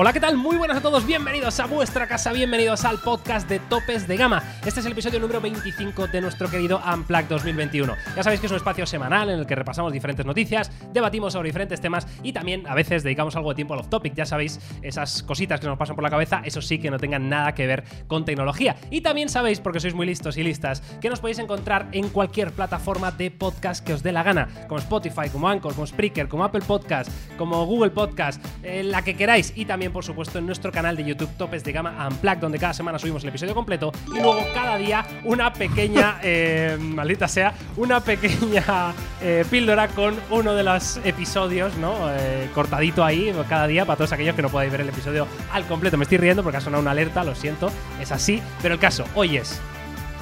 Hola, ¿qué tal? Muy buenas a todos, bienvenidos a vuestra casa, bienvenidos al podcast de Topes de Gama. Este es el episodio número 25 de nuestro querido Unplug 2021. Ya sabéis que es un espacio semanal en el que repasamos diferentes noticias, debatimos sobre diferentes temas y también a veces dedicamos algo de tiempo al off-topic. Ya sabéis, esas cositas que nos pasan por la cabeza, eso sí que no tengan nada que ver con tecnología. Y también sabéis, porque sois muy listos y listas, que nos podéis encontrar en cualquier plataforma de podcast que os dé la gana, como Spotify, como Anchor, como Spreaker, como Apple Podcast, como Google Podcast, eh, la que queráis y también por supuesto, en nuestro canal de YouTube Topes de Gama Unplugged, donde cada semana subimos el episodio completo y luego cada día una pequeña, eh, maldita sea, una pequeña eh, píldora con uno de los episodios, ¿no? Eh, cortadito ahí cada día para todos aquellos que no podáis ver el episodio al completo. Me estoy riendo porque ha sonado una alerta, lo siento, es así, pero el caso, hoy es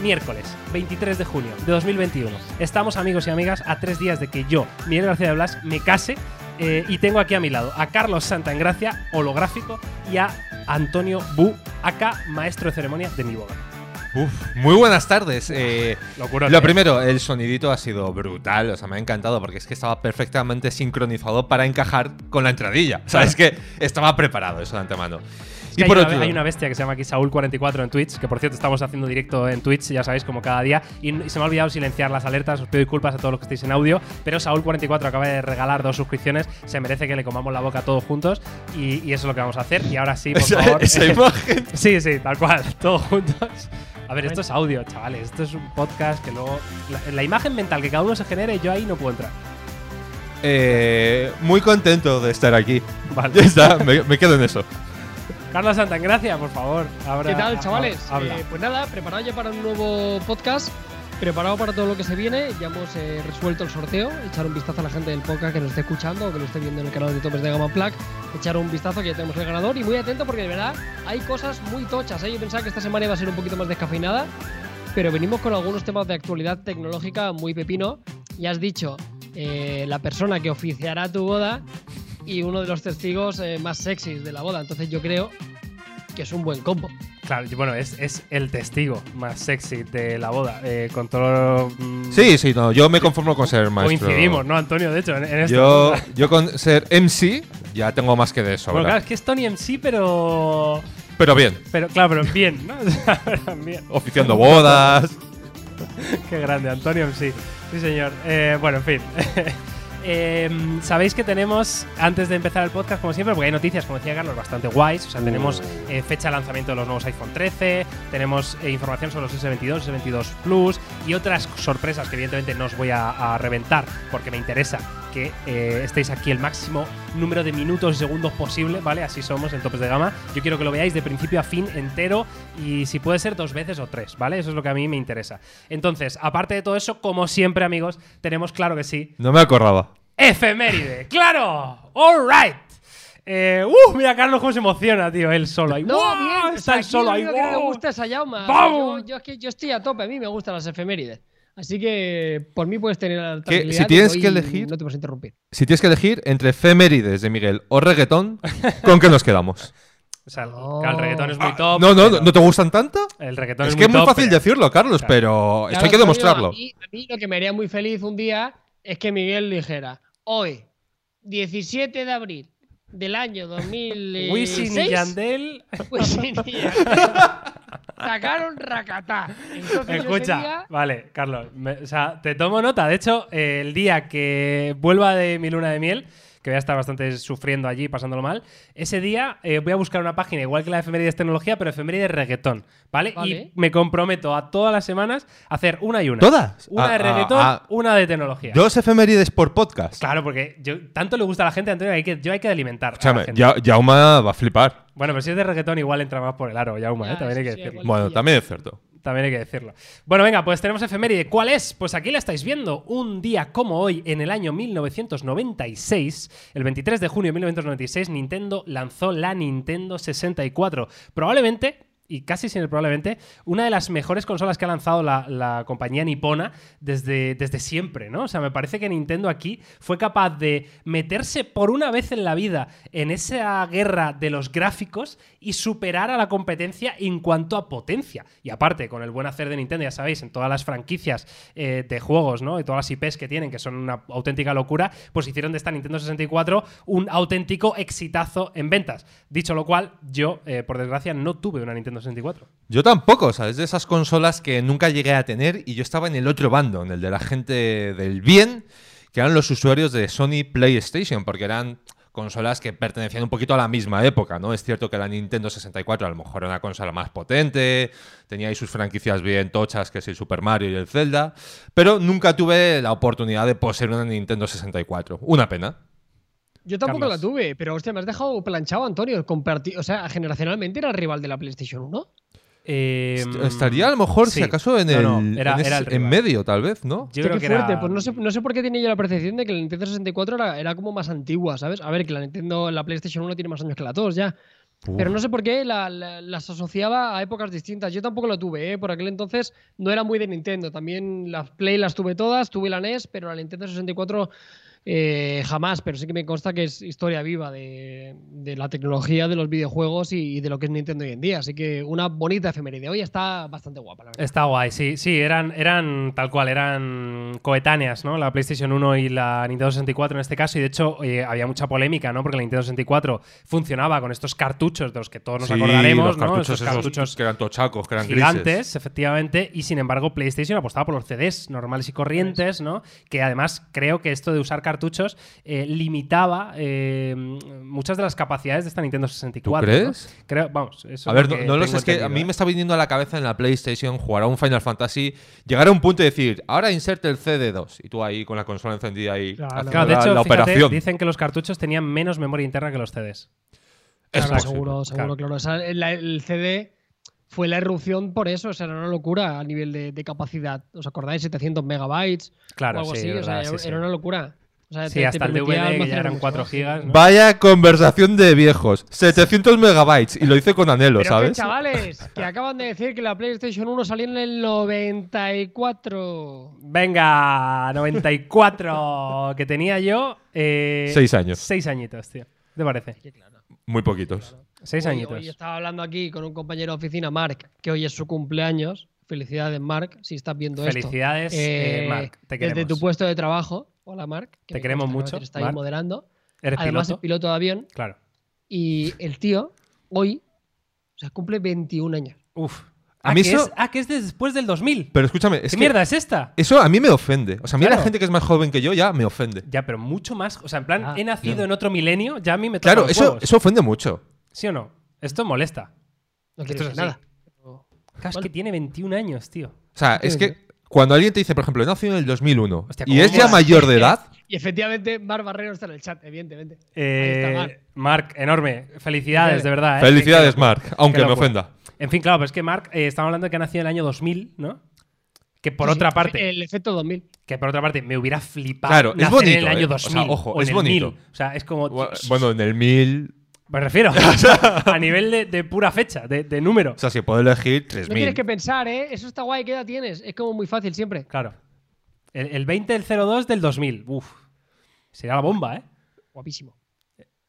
miércoles 23 de junio de 2021. Estamos amigos y amigas a tres días de que yo, Miguel García de Blas, me case eh, y tengo aquí a mi lado a Carlos Santa en Gracia, holográfico, y a Antonio Bu, acá maestro de ceremonia de mi boda. Uf, muy buenas tardes. Eh, Locura, lo primero, el sonidito ha sido brutal, o sea, me ha encantado porque es que estaba perfectamente sincronizado para encajar con la entradilla. O sea, es que estaba preparado eso de antemano. Es que y por hay, otro una, hay una bestia que se llama aquí Saúl44 en Twitch, que por cierto estamos haciendo directo en Twitch, ya sabéis, como cada día, y, y se me ha olvidado silenciar las alertas, os pido disculpas a todos los que estáis en audio, pero Saúl44 acaba de regalar dos suscripciones, se merece que le comamos la boca todos juntos, y, y eso es lo que vamos a hacer, y ahora sí, por esa, favor. esa imagen. sí, sí, tal cual, todos juntos. A ver, esto es audio, chavales, esto es un podcast que luego... La, la imagen mental que cada uno se genere, yo ahí no puedo entrar. Eh, muy contento de estar aquí. Vale. Ya está, me, me quedo en eso. Carlos Santagracia, por favor. Ahora, ¿Qué tal, ha- chavales? Eh, pues nada, preparado ya para un nuevo podcast, preparado para todo lo que se viene. Ya hemos eh, resuelto el sorteo, echar un vistazo a la gente del podcast que nos esté escuchando o que lo esté viendo en el canal de Topes de Gama Plug, echar un vistazo que ya tenemos el ganador y muy atento porque de verdad hay cosas muy tochas. ¿eh? Yo pensaba que esta semana iba a ser un poquito más descafeinada, pero venimos con algunos temas de actualidad tecnológica muy pepino. Ya has dicho, eh, la persona que oficiará tu boda y uno de los testigos eh, más sexys de la boda. Entonces yo creo que es un buen combo. Claro, bueno, es, es el testigo más sexy de la boda. eh, con todo. mm, Sí, sí, no, yo me conformo con ser maestro. Coincidimos, ¿no, Antonio? De hecho, en, en esto. Yo, yo con ser MC ya tengo más que de eso. Bueno, claro, es que es Tony MC, pero. Pero bien, Pero claro, pero bien, ¿no? Bien. oficiando bodas. Qué grande, Antonio MC. Sí, señor. Eh, bueno, en fin. Eh, Sabéis que tenemos, antes de empezar el podcast, como siempre, porque hay noticias, como decía Carlos, bastante guays. O sea, tenemos eh, fecha de lanzamiento de los nuevos iPhone 13, tenemos eh, información sobre los S22, S22 Plus y otras sorpresas que evidentemente no os voy a, a reventar porque me interesa que eh, estéis aquí el máximo número de minutos y segundos posible, ¿vale? Así somos en topes de gama. Yo quiero que lo veáis de principio a fin entero y si puede ser dos veces o tres, ¿vale? Eso es lo que a mí me interesa. Entonces, aparte de todo eso, como siempre, amigos, tenemos claro que sí, No me acordaba. Efeméride. ¡Claro! ¡All right! Eh, ¡Uh! Mira Carlos cómo se emociona, tío, él solo ahí. No, ¡Guau! bien. Está él solo lo ahí. único que me gusta es Ayauma. ¡Vamos! Yo, yo es que yo estoy a tope, a mí me gustan las efemérides. Así que por mí puedes tener la Que tranquilidad si tienes que elegir- No te vas a interrumpir. Si tienes que elegir entre efemérides de Miguel o reggaetón, ¿con qué nos quedamos? O sea, el- No. claro, el reggaetón es muy top. No, no, pero- ¿no te gustan tanto? El reggaetón Es es, que es muy top, fácil pero- decirlo, Carlos, Claro. pero esto hay Claro, que Antonio, demostrarlo. A mí, a mí lo que me haría muy feliz un día es que Miguel dijera: Hoy, 17 de abril del año 2006. Wisin y Yandel. Wisin y Yandel sacaron Rakatá. Entonces Escucha, día- vale, Carlos, me- o sea, te tomo nota. De hecho, eh, el día que vuelva de mi luna de miel, que voy a estar bastante sufriendo allí, pasándolo mal, ese día eh, voy a buscar una página igual que la de efemérides tecnología, pero efemérides reggaetón, ¿vale? Vale. Y me comprometo a todas las semanas a hacer una y una. ¿Todas? Una Ah, de ah, reggaetón, ah. una de tecnología. Dos efemérides por podcast. Claro, porque yo, tanto le gusta a la gente, Antonio, que hay que, yo hay que alimentar. a la Escúchame, gente. Ya- Jauma va a flipar. Bueno, pero si es de reggaetón, igual entra más por el aro, Yauma, ¿eh? También hay que decirlo. Bueno, también es cierto. También hay que decirlo. Bueno, venga, pues tenemos efeméride. ¿Cuál es? Pues aquí la estáis viendo. Un día como hoy, en el año 1996, el 23 de junio de 1996, Nintendo lanzó la Nintendo 64. Probablemente y casi sin el probablemente, una de las mejores consolas que ha lanzado la, compañía nipona desde, desde siempre, ¿no? O sea, me parece que Nintendo aquí fue capaz de meterse por una vez en la vida en esa guerra de los gráficos y superar a la competencia en cuanto a potencia. Y aparte, con el buen hacer de Nintendo, ya sabéis, en todas las franquicias eh, de juegos, ¿no? Y todas las IPs que tienen, que son una auténtica locura, pues hicieron de esta Nintendo 64 un auténtico exitazo en ventas. Dicho lo cual, yo, eh, por desgracia, no tuve una Nintendo 64. Yo tampoco, ¿sabes? De esas consolas que nunca llegué a tener y yo estaba en el otro bando, en el de la gente del bien, que eran los usuarios de Sony PlayStation, porque eran consolas que pertenecían un poquito a la misma época, ¿no? Es cierto que la Nintendo 64 a lo mejor era una consola más potente, tenía ahí sus franquicias bien tochas, que es el Super Mario y el Zelda, pero nunca tuve la oportunidad de poseer una Nintendo 64. Una pena. Yo tampoco Carlos. la tuve, pero hostia, me has dejado planchado, Antonio. Comparti- o sea, generacionalmente era rival de la PlayStation 1. Eh, Est- Estaría a lo mejor, sí. si acaso, en, No, el, no, era- en, era el en medio, tal vez, ¿no? Yo creo qué que fuerte. era... Pues no sé, no sé por qué tenía yo la percepción de que la Nintendo 64 era, era como más antigua, ¿sabes? A ver, que la Nintendo, la PlayStation 1 tiene más años que la 2 ya. Pero no sé por qué la- la- las asociaba a épocas distintas. Yo tampoco lo tuve, ¿eh? Por aquel entonces no era muy de Nintendo. También las Play las tuve todas, tuve la NES, pero la Nintendo 64 eh, jamás. Pero sí que me consta que es historia viva de, de la tecnología, de los videojuegos y, y de lo que es Nintendo hoy en día. Así que una bonita efeméride. Hoy está bastante guapa, la verdad. Está guay, sí, sí, eran, eran tal cual, eran coetáneas, ¿no? La PlayStation 1 y la Nintendo 64 en este caso, y de hecho eh, había mucha polémica, ¿no? Porque la Nintendo 64 funcionaba con estos cartuchos de los que todos nos Sí, acordaremos, los ¿no? cartuchos Estos cartuchos que eran tochacos, que eran gigantes, grises. efectivamente, y sin embargo PlayStation apostaba por los CDs normales y corrientes, ¿no? Que además creo que esto de usar cartuchos eh, limitaba eh, muchas de las capacidades de esta Nintendo 64. ¿no? crees? Creo, vamos, eso A ver, no, lo sé, es que a mí ¿eh? me está viniendo a la cabeza en la PlayStation jugar a un Final Fantasy, llegar a un punto y decir, ahora inserte el CD2, y tú ahí con la consola encendida Claro. Claro, de la, hecho, la fíjate, operación. dicen que los cartuchos tenían menos memoria interna que los CDs. Es Claro, seguro, seguro, claro. O sea, la- el CD fue la erupción por eso, o sea, era una locura a nivel de, de capacidad. ¿Os acordáis? 700 megabytes Claro, o algo sí, así, o sea, sí, sí. era una locura. O sea, Sí, te- te hasta el permitía DVD, que ya eran mucho 4 más, sí. gigas. ¿no? Vaya conversación de viejos. 700 megabytes. Y lo hice con anhelo, Pero que, ¿sabes? chavales, que acaban de decir que la PlayStation 1 salió en el 94. Venga, 94 que tenía yo. Eh, Seis años. Seis añitos, tío. ¿Qué te parece? Sí, claro. Muy poquitos. Seis Hoy- añitos. Hoy estaba hablando aquí con un compañero de oficina, Mark, que hoy es su cumpleaños. Felicidades, Mark, si estás viendo esto. Felicidades, eh, Eh, Marc. Te desde queremos. tu puesto de trabajo. Hola, Mark. que Te queremos mucho, ahí Marc. moderando. ¿Eres Además, piloto? es piloto de avión. Claro. Y el tío, hoy, o sea, cumple 21 años. Uf. A ah, mí que eso- es, ah, que es de después del 2000. Pero escúchame, es ¿Qué que mierda es esta? eso a mí me ofende. O sea, a mí Claro. la gente que es más joven que yo ya me ofende. Ya, pero mucho más. O sea, en plan, Ah, he nacido ya. en otro milenio, ya a mí me toca Claro, los eso, eso ofende mucho. ¿Sí o no? Esto molesta. No es decir nada. Pero- Claro, es que tiene 21 años, tío. O sea, es que cuando alguien te dice, por ejemplo, he nacido en el 2001 Hostia, y ¿cómo es ya mayor de edad, Y efectivamente, Mar Barrero está en el chat, evidentemente. Eh, Ahí está, Marc. Marc, enorme. Felicidades, de verdad. ¿eh? felicidades, Mark, aunque me ofenda. En fin, claro, pero es que Marc, eh, estamos hablando de que ha nacido en el año 2000, ¿no? Que por Sí, otra parte, El efecto 2000. que por otra parte me hubiera flipado Claro, es bonito, en el año ¿eh? O sea, 2000 ojo, o en es el bonito. 1000. O sea, es como Bueno, en el 1000, me refiero a nivel de, de pura fecha, de, de número. o sea, si puedo elegir No tienes 3000. que pensar, ¿eh? Eso está guay, ¿qué edad tienes? Es como muy fácil siempre. Claro. El, el 20 del 02 del 2000. Uf. Sería la bomba, ¿eh? Guapísimo.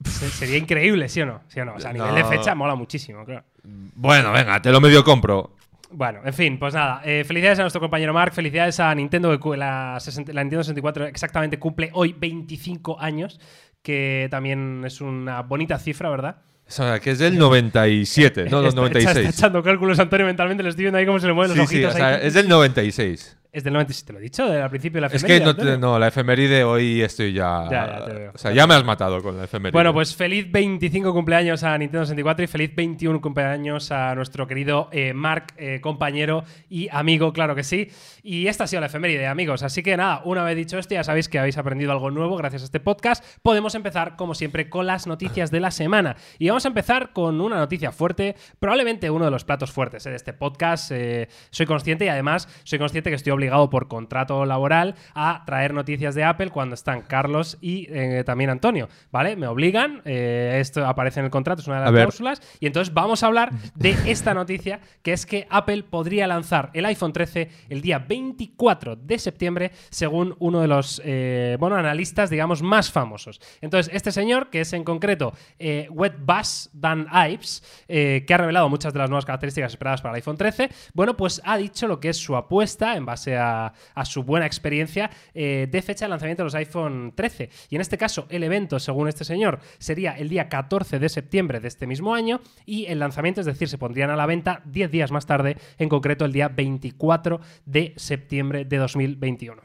Se- sería increíble, ¿sí o no? ¿Sí o no? O sea, a nivel de fecha mola muchísimo, claro. Bueno, venga, te lo medio compro. Bueno, en fin, pues nada. eh, felicidades a nuestro compañero Mark, felicidades a Nintendo, que la, 60 la Nintendo 64 exactamente cumple hoy 25 años, que también es una bonita cifra, ¿verdad? O sea, que es del 97, no del Está- Está, 96. echando cálculos Antonio mentalmente, le estoy viendo ahí cómo se le mueven los Sí, sí, ojitos. o sea, ahí. es del 96. Es del 96, te lo he dicho al principio de la Es efeméride, que no, te- Antonio. no, la efeméride hoy estoy ya. Ya, ya te veo. O sea, ya me has matado con la efeméride. Bueno, pues feliz 25 cumpleaños a Nintendo 64 y feliz 21 cumpleaños a nuestro querido eh, Mark, eh, compañero y amigo, claro que sí. Y esta ha sido la efeméride, amigos. Así que nada, una vez dicho esto, ya sabéis que habéis aprendido algo nuevo gracias a este podcast. Podemos empezar, como siempre, con las noticias de la semana. Y vamos a empezar con una noticia fuerte, probablemente uno de los platos fuertes eh, de este podcast. eh, soy consciente y además soy consciente que estoy obligado obligado por contrato laboral a traer noticias de Apple cuando están Carlos y eh, también Antonio, ¿vale? Me obligan, eh, esto aparece en el contrato, es una de las cláusulas, y entonces vamos a hablar de esta noticia, que es que Apple podría lanzar el iPhone 13 el día 24 de septiembre, según uno de los, eh, bueno, analistas, digamos, más famosos. Entonces, este señor, que es en concreto eh, Buzz Dan Ives, que ha revelado muchas de las nuevas características esperadas para el iPhone 13, bueno, pues ha dicho lo que es su apuesta en base a, su buena experiencia eh, de fecha de lanzamiento de los iPhone 13. Y en este caso, el evento, según este señor, sería el día 14 de septiembre de este mismo año y el lanzamiento, es decir, se pondrían a la venta 10 días más tarde, en concreto el día 24 de septiembre de 2021.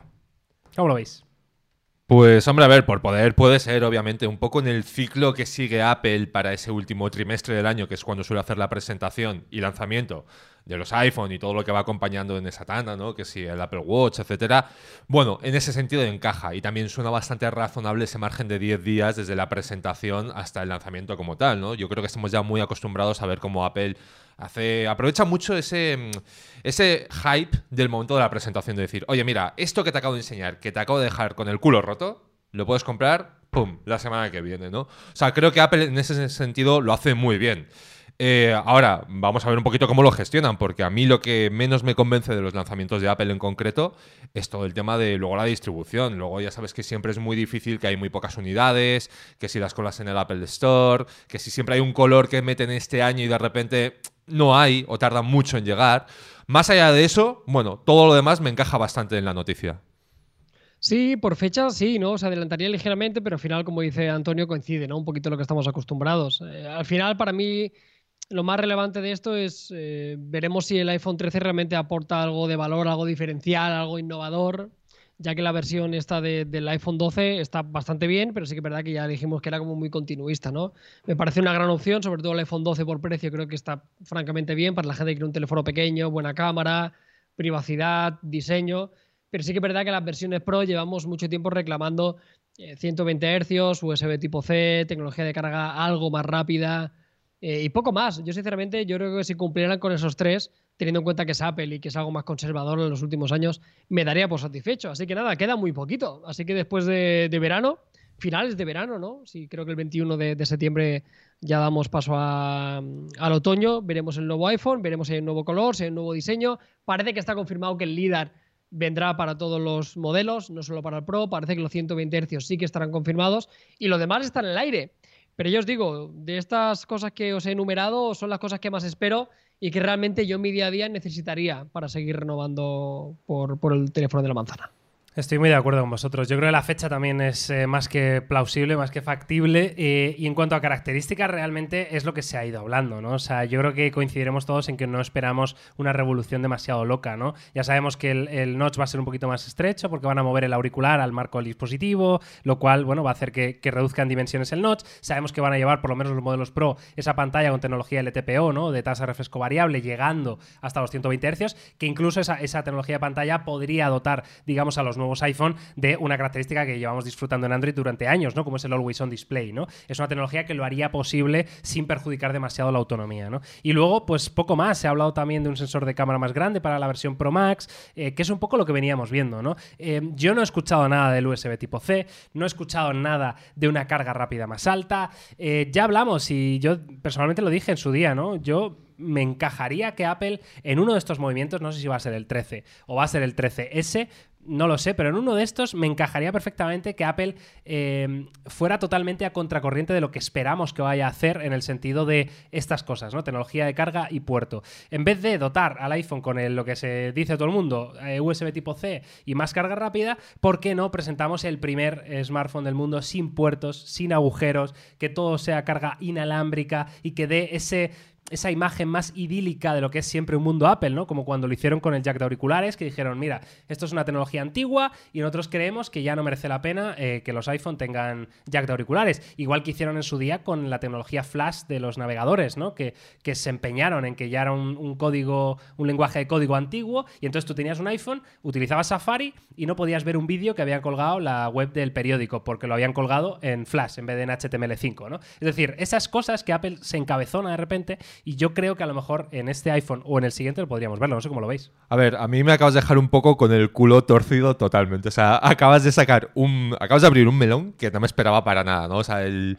¿Cómo lo veis? Pues hombre, a ver, por poder puede ser, obviamente, un poco en el ciclo que sigue Apple para ese último trimestre del año, que es cuando suele hacer la presentación y lanzamiento de los iPhone y todo lo que va acompañando en esa tanda, ¿no? Que si el Apple Watch, etcétera. Bueno, en ese sentido encaja y también suena bastante razonable ese margen de 10 días desde la presentación hasta el lanzamiento como tal, ¿no? Yo creo que estamos ya muy acostumbrados a ver cómo Apple hace aprovecha mucho ese mm, ese hype del momento de la presentación de decir, "Oye, mira, esto que te acabo de enseñar, que te acabo de dejar con el culo roto, lo puedes comprar pum, la semana que viene, ¿no? O sea, creo que Apple en ese sentido lo hace muy bien. Eh, ahora, vamos a ver un poquito cómo lo gestionan, porque a mí lo que menos me convence de los lanzamientos de Apple en concreto es todo el tema de luego la distribución. Luego ya sabes que siempre es muy difícil, que hay muy pocas unidades, que si las colas en el Apple Store, que si siempre hay un color que meten este año y de repente no hay o tarda mucho en llegar. Más allá de eso, bueno, todo lo demás me encaja bastante en la noticia. Sí, por fecha sí, ¿no? Se adelantaría ligeramente, pero al final, como dice Antonio, coincide, ¿no? Un poquito lo que estamos acostumbrados. Eh, al final, para mí, lo más relevante de esto es, eh, veremos si el iPhone 13 realmente aporta algo de valor, algo diferencial, algo innovador, ya que la versión esta del iPhone 12 está bastante bien, pero sí que es verdad que ya dijimos que era como muy continuista, ¿no? Me parece una gran opción, sobre todo el iPhone 12 por precio, creo que está francamente bien para la gente que quiere un teléfono pequeño, buena cámara, privacidad, diseño, pero sí que es verdad que las versiones Pro llevamos mucho tiempo reclamando 120 eh, Hz, USB tipo C, tecnología de carga algo más rápida, eh, y poco más. Yo, sinceramente, yo creo que si cumplieran con esos tres, teniendo en cuenta que es Apple y que es algo más conservador en los últimos años, me daría por satisfecho. Así que nada, queda muy poquito. Así que después de, verano, finales de verano, ¿no? Sí, creo que el 21 de, septiembre ya damos paso al otoño. Veremos el nuevo iPhone, veremos si hay un nuevo color, si hay un nuevo diseño. Parece que está confirmado que el LIDAR vendrá para todos los modelos, no solo para el Pro. Parece que los 120 Hz sí que estarán confirmados y lo demás está en el aire. Pero yo os digo, de estas cosas que os he enumerado son las cosas que más espero y que realmente yo en mi día a día necesitaría para seguir renovando por, por el teléfono de la manzana. Estoy muy de acuerdo con vosotros. Yo creo que la fecha también es eh, más que plausible, más que factible. Eh, y en cuanto a características, realmente es lo que se ha ido hablando, ¿no? O sea, yo creo que coincidiremos todos en que no esperamos una revolución demasiado loca, ¿no? Ya sabemos que el, notch va a ser un poquito más estrecho porque van a mover el auricular al marco del dispositivo, lo cual, bueno, va a hacer que, reduzcan dimensiones el notch. Sabemos que van a llevar, por lo menos los modelos Pro, esa pantalla con tecnología LTPO, ¿no? De tasa de refresco variable, llegando hasta los 120 Hz, que incluso esa, esa tecnología de pantalla podría dotar, digamos, a los nuevos iPhone de una característica que llevamos disfrutando en Android durante años, ¿no? Como es el Always On Display, ¿no? Es una tecnología que lo haría posible sin perjudicar demasiado la autonomía, ¿no? Y luego, pues poco más. Se ha hablado también de un sensor de cámara más grande para la versión Pro Max, eh, que es un poco lo que veníamos viendo, ¿no? Eh, yo no he escuchado nada del USB tipo C, no he escuchado nada de una carga rápida más alta. Eh, ya hablamos y yo personalmente lo dije en su día, ¿no? Yo me encajaría que Apple en uno de estos movimientos, no sé si va a ser el 13 o va a ser el 13S, no lo sé, pero en uno de estos me encajaría perfectamente que Apple eh, fuera totalmente a contracorriente de lo que esperamos que vaya a hacer en el sentido de estas cosas, ¿no? Tecnología de carga y puerto. En vez de dotar al iPhone con lo que se dice todo el mundo, eh, USB tipo C y más carga rápida, ¿por qué no presentamos el primer smartphone del mundo sin puertos, sin agujeros, que todo sea carga inalámbrica y que dé ese esa imagen más idílica de lo que es siempre un mundo Apple, ¿no? Como cuando lo hicieron con el jack de auriculares, que dijeron, mira, esto es una tecnología antigua y nosotros creemos que ya no merece la pena eh, que los iPhone tengan jack de auriculares. Igual que hicieron en su día con la tecnología flash de los navegadores, ¿no? Que, que se empeñaron en que ya era un, código, un lenguaje de código antiguo y entonces tú tenías un iPhone, utilizabas Safari y no podías ver un vídeo que habían colgado la web del periódico porque lo habían colgado en flash en vez de en HTML5, ¿no? Es decir, esas cosas que Apple se encabezona de repente Y yo creo que a lo mejor en este iPhone o en el siguiente lo podríamos verlo, no sé cómo lo veis. A ver, a mí me acabas de dejar un poco con el culo torcido totalmente. O sea, acabas de sacar un. Acabas de abrir un melón que no me esperaba para nada, ¿no? O sea, el.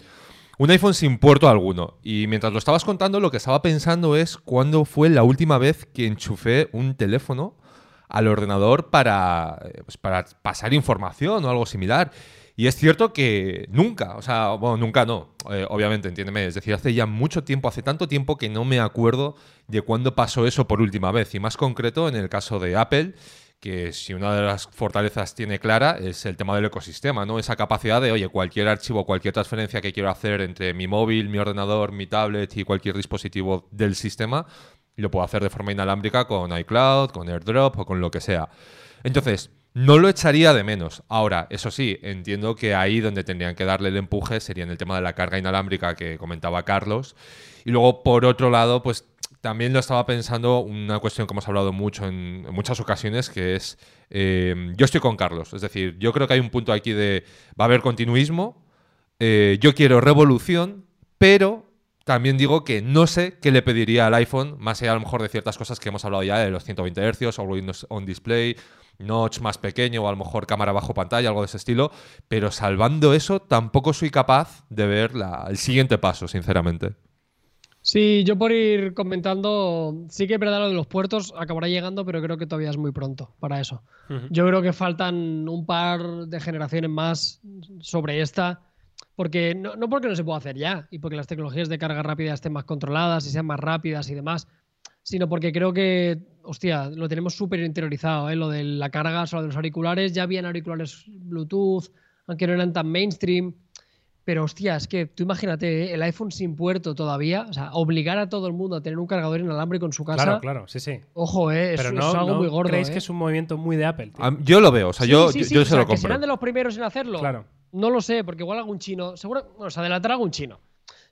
Un iPhone sin puerto alguno. Y mientras lo estabas contando, lo que estaba pensando es cuándo fue la última vez que enchufé un teléfono al ordenador para, eh, pues, para pasar información o algo similar. Y es cierto que nunca, o sea, bueno, nunca no, eh, obviamente, entiéndeme. Es decir, hace ya mucho tiempo, hace tanto tiempo que no me acuerdo de cuándo pasó eso por última vez. Y más concreto en el caso de Apple, que si una de las fortalezas tiene clara es el tema del ecosistema, ¿no? Esa capacidad de, oye, cualquier archivo, cualquier transferencia que quiero hacer entre mi móvil, mi ordenador, mi tablet y cualquier dispositivo del sistema, lo puedo hacer de forma inalámbrica con iCloud, con AirDrop o con lo que sea. Entonces, no lo echaría de menos. Ahora, eso sí, entiendo que ahí donde tendrían que darle el empuje sería en el tema de la carga inalámbrica que comentaba Carlos. Y luego, por otro lado, pues también lo estaba pensando una cuestión que hemos hablado mucho en, muchas ocasiones, que es, eh, yo estoy con Carlos. Es decir, yo creo que hay un punto aquí de, va a haber continuismo, eh, yo quiero revolución, pero también digo que no sé qué le pediría al iPhone, más allá a lo mejor de ciertas cosas que hemos hablado ya de los 120 Hz, Always on Display, notch más pequeño o a lo mejor cámara bajo pantalla, algo de ese estilo, pero salvando eso tampoco soy capaz de ver el siguiente paso, sinceramente. Sí, yo por ir comentando, sí que es verdad lo de los puertos, acabará llegando, pero creo que todavía es muy pronto para eso. Yo creo que faltan un par de generaciones más sobre esta porque no, no, porque no se pueda hacer ya y porque las tecnologías de carga rápida estén más controladas y sean más rápidas y demás, sino porque creo que, hostia, lo tenemos súper interiorizado, ¿eh? lo de la carga, solo de los auriculares, ya habían auriculares Bluetooth, aunque no eran tan mainstream. Pero hostia, es que tú imagínate, ¿eh? el iPhone sin puerto todavía, o sea, obligar a todo el mundo a tener un cargador inalámbrico en su casa. Claro, claro, sí, sí. Ojo, eh, es, no, algo muy gordo. ¿Creéis ¿eh? que es un movimiento muy de Apple? yo lo veo, o sea, yo, yo, se lo compro. Que serán de los primeros en hacerlo. Claro. No lo sé, porque igual algún chino, seguro, bueno, se adelantará algún chino.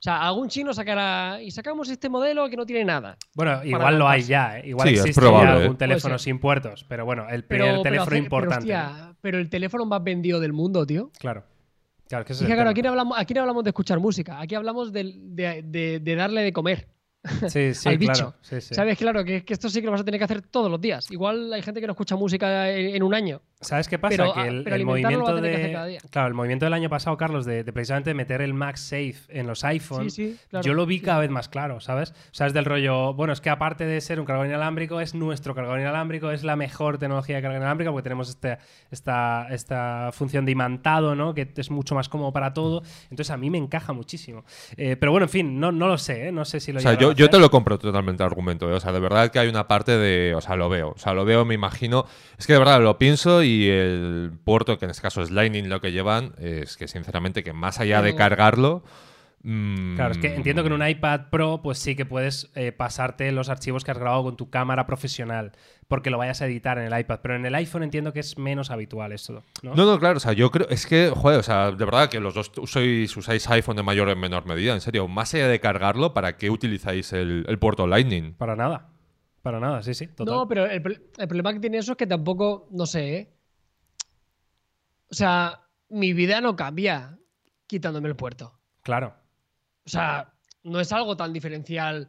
O sea, algún chino sacará y sacamos este modelo que no tiene nada. Bueno, igual lo hay ya, ¿eh? igual Sí, es existe probable, ya algún ¿eh? teléfono sin puertos, pero bueno, el Pero, primer pero teléfono hacer- importante. Pero, hostia, pero el teléfono más vendido del mundo, tío. Claro. Claro, que Es claro, aquí no hablamos, aquí no hablamos de escuchar música, aquí hablamos de, de- de darle de comer Sí, sí, al claro. bicho. Sí, sí. ¿Sabes? Claro, que, que esto sí que lo vas a tener que hacer todos los días. Igual hay gente que no escucha música en, en un año. ¿Sabes qué pasa? Pero, que ah, el, pero movimiento de. Claro, el movimiento del año pasado, Carlos, de, de precisamente meter el MagSafe en los iPhones. Sí, sí, claro. Yo lo vi Sí, cada vez más claro, ¿sabes? O sea, es del rollo, bueno, es que aparte de ser un cargador inalámbrico, es nuestro cargador inalámbrico, es la mejor tecnología de carga inalámbrica porque tenemos este, esta, esta función de imantado, ¿no? Que es mucho más cómodo para todo. Entonces a mí me encaja muchísimo. Eh, pero bueno, en fin, no, no lo sé, ¿eh? No sé si lo O sea, yo, yo te lo compro totalmente el argumento. ¿eh? O sea, de verdad que hay una parte de. O sea, lo veo. O sea, lo veo, me imagino. Es que de verdad lo pienso y el puerto, que en este caso es Lightning, lo que llevan, es que sinceramente, que más allá de Pero- cargarlo. mm, Claro, es que entiendo que en un iPad Pro, pues sí que puedes eh, pasarte los archivos que has grabado con tu cámara profesional, porque lo vayas a editar en el iPad. Pero en el iPhone entiendo que es menos habitual esto, ¿no? No, no, claro, o sea, yo creo, es que, joder, o sea, de verdad que los dos sois, usáis iPhone de mayor o en menor medida, en serio, más allá de cargarlo, ¿para qué utilizáis el, el puerto Lightning? Para nada. Para nada, sí, sí, total. No, pero el, el problema que tiene eso es que tampoco, no sé, ¿eh? O sea, mi vida no cambia quitándome el puerto. Claro. O sea, no es algo tan diferencial.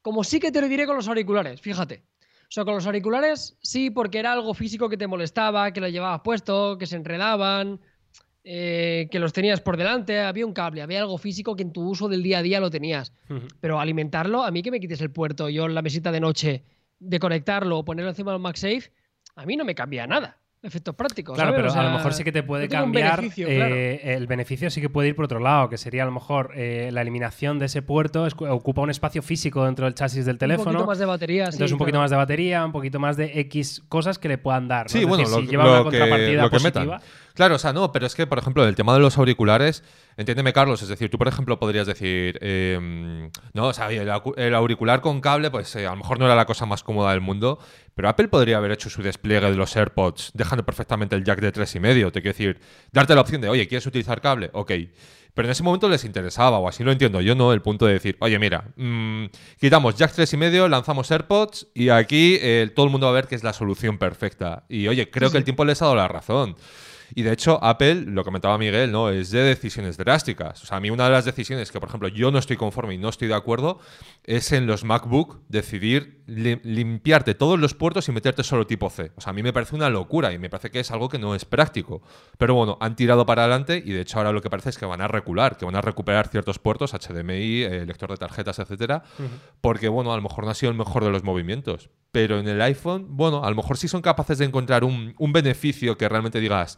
Como sí que te lo diré con los auriculares, fíjate. O sea, con los auriculares sí, porque era algo físico que te molestaba, que lo llevabas puesto, que se enredaban, eh, que los tenías por delante, había un cable, había algo físico que en tu uso del día a día lo tenías. Pero alimentarlo, a mí que me quites el puerto, yo en la mesita de noche, de conectarlo o ponerlo encima del MagSafe, a mí no me cambia nada. Efectos prácticos. Claro, ¿sabes? pero O sea, a lo mejor sí que te puede un cambiar. beneficio, eh, claro. El beneficio sí que puede ir por otro lado, que sería a lo mejor eh, la eliminación de ese puerto es- ocupa un espacio físico dentro del chasis del Un teléfono. poquito más de batería. sí, Entonces, un poquito claro. más de batería, un poquito más de X cosas que le puedan dar. ¿no? Sí, Es bueno, decir, lo, si lleva lo una que, contrapartida lo que positiva. metan. Claro, o sea, no, pero es que, por ejemplo, el tema de los auriculares, entiéndeme, Carlos, es decir, tú, por ejemplo, podrías decir, eh, no, o sea, el, auricular con cable, pues eh, a lo mejor no era la cosa más cómoda del mundo, pero Apple podría haber hecho su despliegue de los AirPods, dejando perfectamente el jack de tres y medio, te quiero decir, darte la opción de, oye, ¿quieres utilizar cable? Ok. Pero en ese momento les interesaba, o así lo entiendo yo, ¿no? El punto de decir, oye, mira, mm, quitamos jack tres y medio, lanzamos AirPods y aquí eh, todo el mundo va a ver que es la solución perfecta. Y oye, creo Sí, que el tiempo les ha dado la razón. Y de hecho, Apple, lo comentaba Miguel, ¿no? Es de decisiones drásticas. O sea, a mí una de las decisiones que, por ejemplo, yo no estoy conforme y no estoy de acuerdo es en los MacBook decidir limpiarte todos los puertos y meterte solo tipo C. O sea, a mí me parece una locura y me parece que es algo que no es práctico. Pero bueno, han tirado para adelante y de hecho ahora lo que parece es que van a recular, que van a recuperar ciertos puertos, HDMI, eh, lector de tarjetas, etcétera, porque bueno, a lo mejor no ha sido el mejor de los movimientos. Pero en el iPhone, bueno, a lo mejor sí son capaces de encontrar un, un beneficio que realmente digas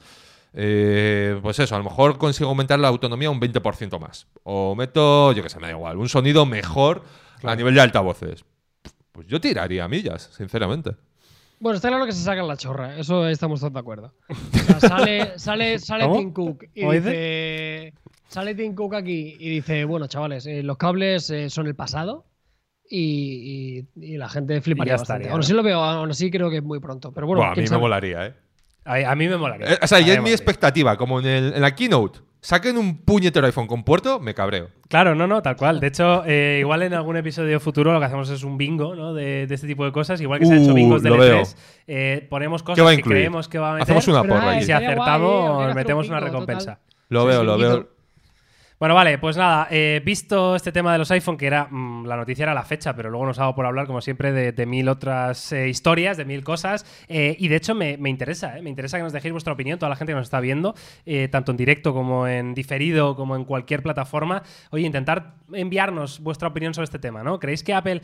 eh, pues eso, a lo mejor consigo aumentar la autonomía un 20% más. O meto, yo que sé, me da igual, un sonido mejor a nivel de altavoces. Pues yo tiraría millas, sinceramente. Bueno, está claro que se sacan la chorra, eso estamos todos de acuerdo. sale sale, sale Tim Cook y dice. Sale Tim Cook aquí y dice: Bueno, chavales, eh, los cables eh, son el pasado. Y, la gente fliparía bastante. Aún así lo veo, aún así creo que es muy pronto. Pero bueno, a mí me molaría, ¿eh. A, mí me molaría. Eh, o sea, ya es mi expectativa, como en, la keynote. Saquen un puñetero iPhone con puerto, me cabreo. Claro, no, no, tal cual. De hecho, eh, igual en algún episodio futuro lo que hacemos es un bingo ¿no? de, este tipo de cosas. Igual que se han hecho uh, bingos de E3, eh, ponemos cosas que creemos que va a meter. Hacemos una porra. Y si acertamos, metemos una recompensa. Lo veo, lo veo. Bueno, vale, pues nada, eh, visto este tema de los iPhone, que era mm, la noticia era la fecha, pero luego nos hago por hablar, como siempre, de, mil otras eh, historias, de mil cosas. Eh, y de hecho me, interesa, me interesa que nos dejéis vuestra opinión, toda la gente que nos está viendo, tanto en directo como en diferido, como en cualquier plataforma. Oye, intentar enviarnos vuestra opinión sobre este tema, ¿no? ¿Creéis que Apple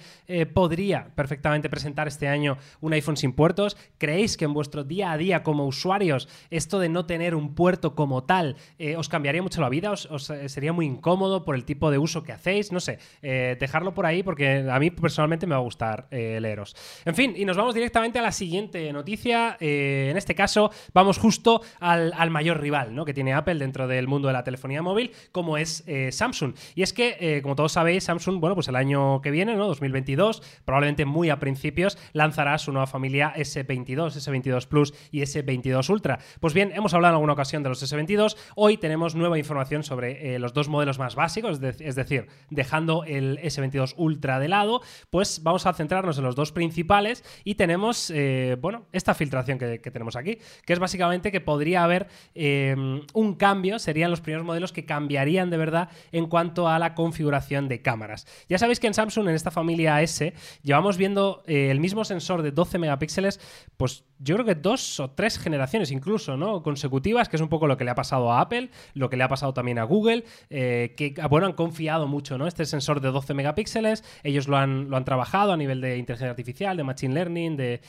podría perfectamente presentar este año un iPhone sin puertos? ¿Creéis que en vuestro día a día como usuarios esto de no tener un puerto como tal os cambiaría mucho la vida? ¿Os, sería muy incómodo por el tipo de uso que hacéis. No sé, eh, dejarlo por ahí porque a mí personalmente me va a gustar eh, leeros. En fin, y nos vamos directamente a la siguiente noticia. Eh, en este caso, vamos justo al, mayor rival ¿no? que tiene Apple dentro del mundo de la telefonía móvil, como es Samsung. Y es que, como todos sabéis, Samsung, bueno, pues el año que viene, ¿no? 2022, probablemente muy a principios, lanzará su nueva familia S22, S22 Plus y S22 Ultra. Pues bien, hemos hablado en alguna ocasión de los S22. Hoy tenemos nueva información sobre los dos modelos más básicos, es decir, dejando el S22 Ultra de lado, pues vamos a centrarnos en los dos principales y tenemos, eh, bueno, esta filtración que, tenemos aquí, que es básicamente que podría haber em, un cambio, serían los primeros modelos que cambiarían de verdad en cuanto a la configuración de cámaras. Ya sabéis que en Samsung, en esta familia S, llevamos viendo eh, el mismo sensor de 12 megapíxeles, pues yo creo que dos o tres generaciones incluso, ¿no? Consecutivas, que es un poco lo que le ha pasado a Apple, lo que le ha pasado también a Google, eh, que, bueno, han confiado mucho, ¿no? Este sensor de 12 megapíxeles, ellos lo han, lo han trabajado a nivel de inteligencia artificial, de machine learning, de,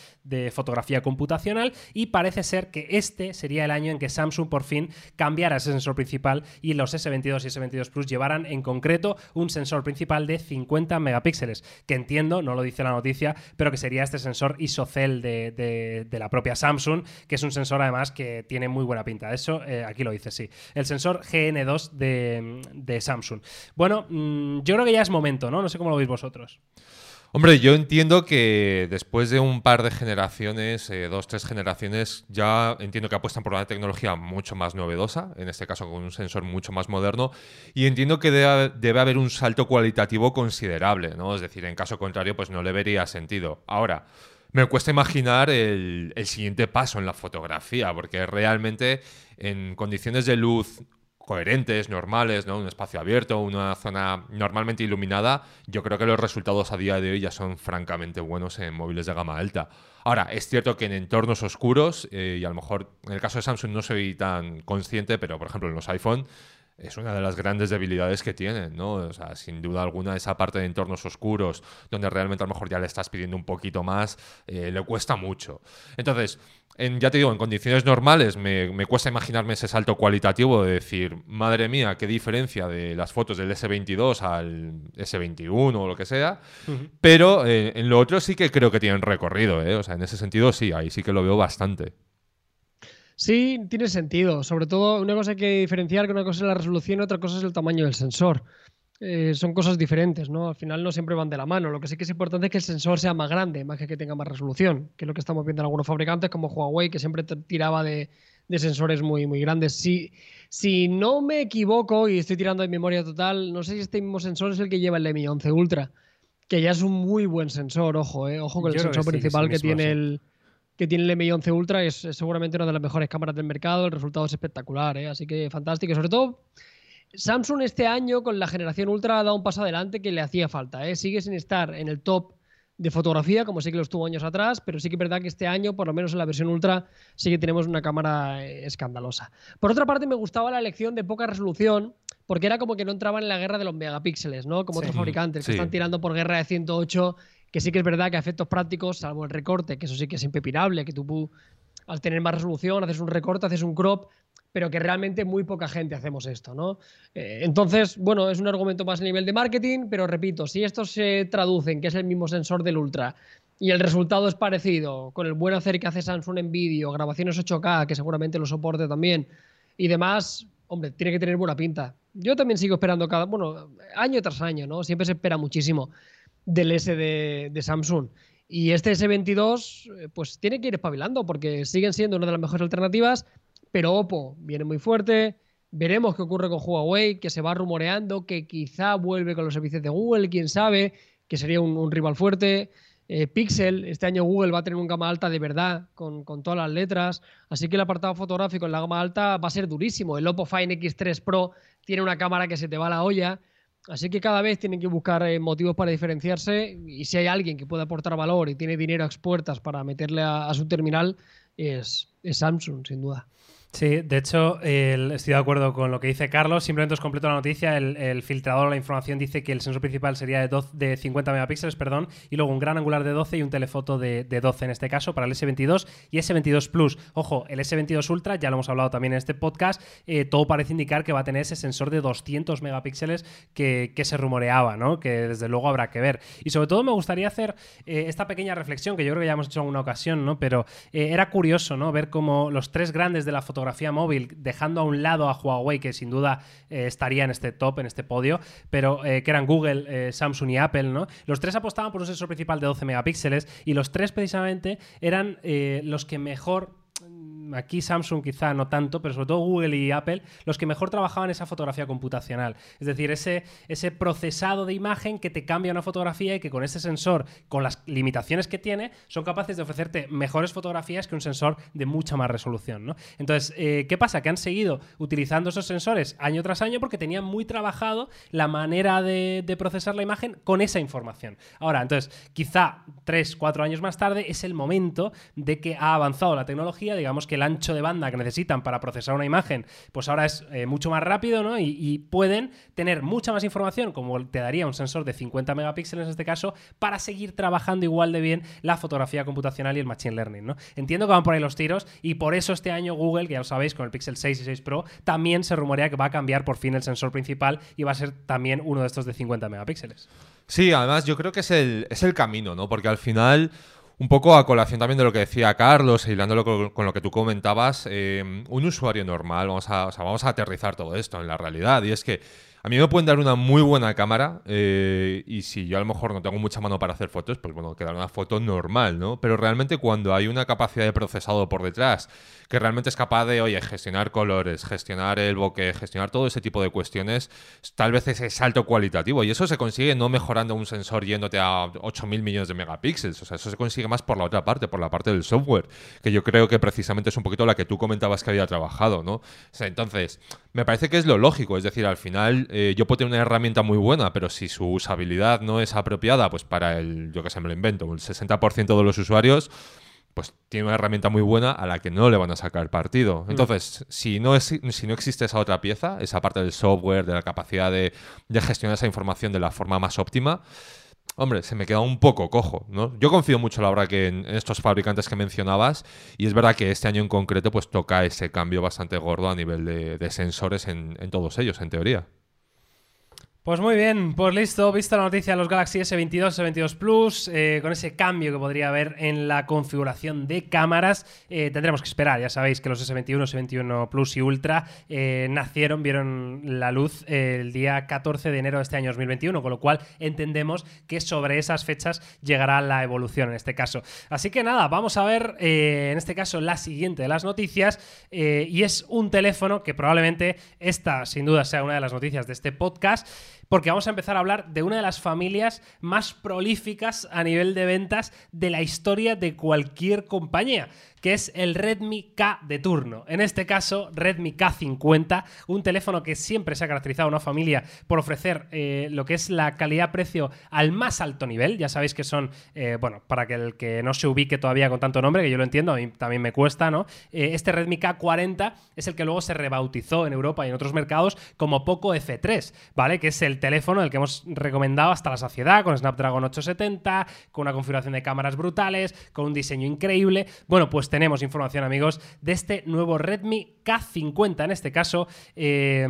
fotografía computacional, y parece ser que este sería el año en que Samsung por fin cambiara ese sensor principal y los S22 y S22 Plus llevaran en concreto un sensor principal de 50 megapíxeles, que entiendo, no lo dice la noticia, pero que sería este sensor ISOCELL de la propia Samsung, que es un sensor además que tiene muy buena pinta. Eso eh, aquí lo dice, sí. El sensor GN2 de, Samsung. Bueno, mm, yo creo que ya es momento, ¿no? No sé cómo lo veis vosotros. Hombre, yo entiendo que después de un par de generaciones, eh, dos, tres generaciones, ya entiendo que apuestan por una tecnología mucho más novedosa, en este caso con un sensor mucho más moderno, y entiendo que debe, haber un salto cualitativo considerable, ¿no? Es decir, en caso contrario, pues no le vería sentido. Ahora, me cuesta imaginar el, siguiente paso en la fotografía, porque realmente en condiciones de luz coherentes, normales, ¿no? Un espacio abierto, una zona normalmente iluminada, yo creo que los resultados a día de hoy ya son francamente buenos en móviles de gama alta. Ahora, es cierto que en entornos oscuros, eh, y a lo mejor en el caso de Samsung no soy tan consciente, pero por ejemplo en los iPhone es una de las grandes debilidades que tienen, ¿no? O sea, sin duda alguna, esa parte de entornos oscuros, donde realmente a lo mejor ya le estás pidiendo un poquito más, eh, le cuesta mucho. Entonces, en, ya te digo, en condiciones normales me, cuesta imaginarme ese salto cualitativo de decir, madre mía, qué diferencia de las fotos del S22 al S21 o lo que sea, pero eh, en lo otro sí que creo que tienen recorrido, ¿eh? O sea, en ese sentido sí, ahí sí que lo veo bastante. Sí, tiene sentido. Sobre todo, una cosa hay que diferenciar que una cosa es la resolución y otra cosa es el tamaño del sensor. Eh, son cosas diferentes, ¿no? Al final no siempre van de la mano. Lo que sí que es importante es que el sensor sea más grande, más que que tenga más resolución, que es lo que estamos viendo en algunos fabricantes como Huawei, que siempre tiraba de, sensores muy, muy grandes. Si, si no me equivoco, y estoy tirando de memoria total, no sé si este mismo sensor es el que lleva el Mi 11 Ultra, que ya es un muy buen sensor, ojo, ¿eh? Ojo con el sensor principal que, tiene el que tiene el M11 Ultra, es, es seguramente una de las mejores cámaras del mercado, el resultado es espectacular, ¿eh? así que fantástico. Y sobre todo, Samsung este año con la generación Ultra ha dado un paso adelante que le hacía falta. ¿eh? Sigue sin estar en el top de fotografía, como sí que lo estuvo años atrás, pero sí que es verdad que este año, por lo menos en la versión Ultra, sí que tenemos una cámara eh, escandalosa. Por otra parte, me gustaba la elección de poca resolución, porque era como que no entraban en la guerra de los megapíxeles, ¿no? Como otros fabricantes que están tirando por guerra de 108, que sí que es verdad que a efectos prácticos, salvo el recorte, que eso sí que es impepinable, que tú al tener más resolución haces un recorte, haces un crop, pero que realmente muy poca gente hacemos esto, ¿no? Eh, entonces, bueno, es un argumento más a nivel de marketing, pero repito, si esto se traduce en que es el mismo sensor del Ultra y el resultado es parecido, con el buen hacer que hace Samsung en vídeo, grabaciones 8K, que seguramente lo soporte también, y demás, hombre, tiene que tener buena pinta. Yo también sigo esperando cada, bueno, año tras año, ¿no? Siempre se espera muchísimo del S de, de Samsung. Y este S22, pues tiene que ir espabilando porque siguen siendo una de las mejores alternativas pero Oppo viene muy fuerte. Veremos qué ocurre con Huawei, que se va rumoreando, que quizá vuelve con los servicios de Google, quién sabe, que sería un, rival fuerte. Eh, Pixel, este año Google va a tener un gama alta de verdad, con, con, todas las letras. Así que el apartado fotográfico en la gama alta va a ser durísimo. El Oppo Find X3 Pro tiene una cámara que se te va a la olla. Así que cada vez tienen que buscar eh, motivos para diferenciarse. Y si hay alguien que pueda aportar valor y tiene dinero a expuertas para meterle a, su terminal, es Samsung, sin duda. Sí, de hecho, estoy de acuerdo con lo que dice Carlos. Simplemente os completo la noticia. El, filtrador, la información dice que el sensor principal sería de, 12, de 50 megapíxeles, perdón, y luego un gran angular de 12 y un telefoto de, de, 12 en este caso para el S22 y S22 Plus. Ojo, el S22 Ultra, ya lo hemos hablado también en este podcast, eh, todo parece indicar que va a tener ese sensor de 200 megapíxeles que, se rumoreaba, ¿no? Que desde luego habrá que ver. Y sobre todo me gustaría hacer eh, esta pequeña reflexión que yo creo que ya hemos hecho en alguna ocasión, ¿no? Pero eh, era curioso, ¿no? Ver cómo los tres grandes de la fotografía fotografía móvil, dejando a un lado a Huawei, que sin duda eh, estaría en este top, en este podio, pero eh, que eran Google, eh, Samsung y Apple, ¿no? Los tres apostaban por un sensor principal de 12 megapíxeles y los tres precisamente eran los que mejor aquí Samsung quizá no tanto, pero sobre todo Google y Apple, los que mejor trabajaban esa fotografía computacional. Es decir, ese, ese procesado de imagen que te cambia una fotografía y que con ese sensor, con las limitaciones que tiene, son capaces de ofrecerte mejores fotografías que un sensor de mucha más resolución. ¿no? Entonces, eh, ¿qué pasa? Que han seguido utilizando esos sensores año tras año porque tenían muy trabajado la manera de, de procesar la imagen con esa información. Ahora, entonces, quizá tres, cuatro años más tarde es el momento de que ha avanzado la tecnología, digamos que el ancho de banda que necesitan para procesar una imagen, pues ahora es eh, mucho más rápido, ¿no? Y, pueden tener mucha más información, como te daría un sensor de 50 megapíxeles en este caso, para seguir trabajando igual de bien la fotografía computacional y el machine learning, ¿no? Entiendo que van por ahí los tiros y por eso este año Google, que ya lo sabéis, con el Pixel 6 y 6 Pro, también se rumorea que va a cambiar por fin el sensor principal y va a ser también uno de estos de 50 megapíxeles. Sí, además yo creo que es el, es el camino, ¿no? Porque al final un poco a colación también de lo que decía Carlos, hilándolo con, con lo que tú comentabas, eh, un usuario normal, vamos a, o vamos a aterrizar todo esto en la realidad, y es que a mí me pueden dar una muy buena cámara eh, y si yo a lo mejor no tengo mucha mano para hacer fotos, pues bueno, queda una foto normal, ¿no? Pero realmente cuando hay una capacidad de procesado por detrás que realmente es capaz de, oye, gestionar colores, gestionar el bokeh, gestionar todo ese tipo de cuestiones, tal vez ese salto cualitativo. Y eso se consigue no mejorando un sensor yéndote a 8.000 millones de megapíxeles. O sea, eso se consigue más por la otra parte, por la parte del software, que yo creo que precisamente es un poquito la que tú comentabas que había trabajado, ¿no? O sea, entonces, me parece que es lo lógico. Es decir, al final eh, yo puedo tener una herramienta muy buena, pero si su usabilidad no es apropiada, pues para el, yo que sé, me lo invento, el 60% de los usuarios pues tiene una herramienta muy buena a la que no le van a sacar partido. Entonces, mm. si, no es, si no existe esa otra pieza, esa parte del software, de la capacidad de, de, gestionar esa información de la forma más óptima, hombre, se me queda un poco cojo, ¿no? Yo confío mucho, la verdad, que en, estos fabricantes que mencionabas, y es verdad que este año en concreto, pues toca ese cambio bastante gordo a nivel de, sensores en, en todos ellos, en teoría. Pues muy bien, pues listo, visto la noticia de los Galaxy S22, S22 Plus, eh, con ese cambio que podría haber en la configuración de cámaras, eh, tendremos que esperar. Ya sabéis que los S21, S21 Plus y Ultra eh, nacieron, vieron la luz el día 14 de enero de este año 2021, con lo cual entendemos que sobre esas fechas llegará la evolución en este caso. Así que nada, vamos a ver en este caso la siguiente de las noticias, y es un teléfono que probablemente esta sin duda sea una de las noticias de este podcast porque vamos a empezar a hablar de una de las familias más prolíficas a nivel de ventas de la historia de cualquier compañía que es el Redmi K de turno. En este caso, Redmi K50, un teléfono que siempre se ha caracterizado una familia por ofrecer eh, lo que es la calidad-precio al más alto nivel. Ya sabéis que son, eh, bueno, para que el que no se ubique todavía con tanto nombre, que yo lo entiendo, a mí también me cuesta, ¿no? Eh, este Redmi K40 es el que luego se rebautizó en Europa y en otros mercados como Poco F3, ¿vale? Que es el teléfono el que hemos recomendado hasta la saciedad, con Snapdragon 870, con una configuración de cámaras brutales, con un diseño increíble. Bueno, pues tenemos información, amigos, de este nuevo Redmi K50, en este caso, eh,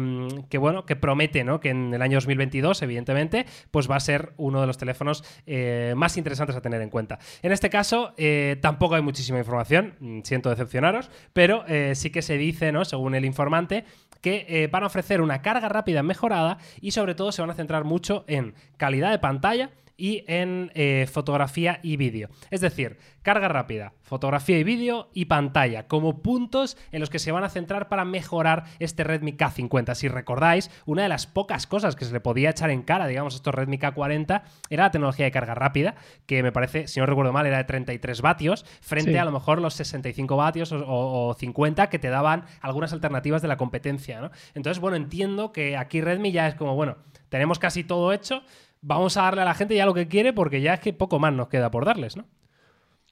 que bueno, que promete, ¿no? Que en el año 2022, evidentemente, pues va a ser uno de los teléfonos eh, más interesantes a tener en cuenta. En este caso, eh, tampoco hay muchísima información, mm, siento decepcionaros, pero sí que se dice, ¿no? Según el informante, que van a ofrecer una carga rápida mejorada y sobre todo se van a centrar mucho en calidad de pantalla y en eh, fotografía y vídeo. Es decir, carga rápida, fotografía y vídeo y pantalla, como puntos en los que se van a centrar para mejorar este Redmi K50. Si recordáis, una de las pocas cosas que se le podía echar en cara, digamos, a estos Redmi K40 era la tecnología de carga rápida, que me parece, si no recuerdo mal, era de 33 vatios, frente a lo mejor los 65 vatios o, 50 que te daban algunas alternativas de la competencia. ¿no? Entonces, bueno, entiendo que aquí Redmi ya es como, bueno, tenemos casi todo hecho vamos a darle a la gente ya lo que quiere porque ya es que poco más nos queda por darles, ¿no?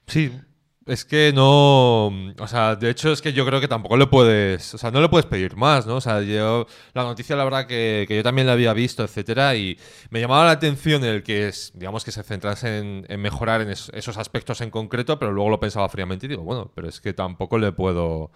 Sí, es que no. O sea, de hecho, es que yo creo que tampoco le puedes. O sea, no le puedes pedir más, ¿no? O sea, yo. La noticia, la verdad, que, yo también la había visto, etcétera, y me llamaba la atención el que es, digamos, que se centrase en, mejorar en esos aspectos en concreto, pero luego lo pensaba fríamente y digo, bueno, pero es que tampoco le puedo.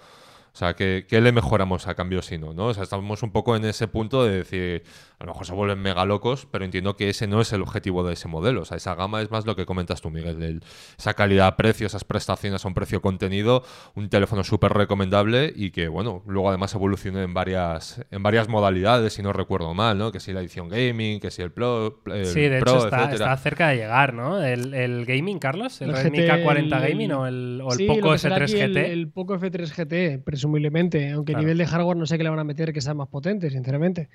O sea, ¿qué, le mejoramos a cambio si no, no? O sea, estamos un poco en ese punto de decir, a lo mejor se vuelven mega locos, pero entiendo que ese no es el objetivo de ese modelo. O sea, esa gama es más lo que comentas tú, Miguel, esa calidad-precio, esas prestaciones a un precio-contenido, un teléfono súper recomendable y que, bueno, luego además evolucione en varias, en varias modalidades, si no recuerdo mal, ¿no? Que si la edición gaming, que si el Pro, Sí, de hecho está, cerca de llegar, ¿no? El, gaming, Carlos, el, Redmi K40 Gaming o el, Poco F3 GT. El, Poco F3 GT, presumiblemente, aunque a nivel de hardware no sé qué le van a meter que sea más potente, sinceramente.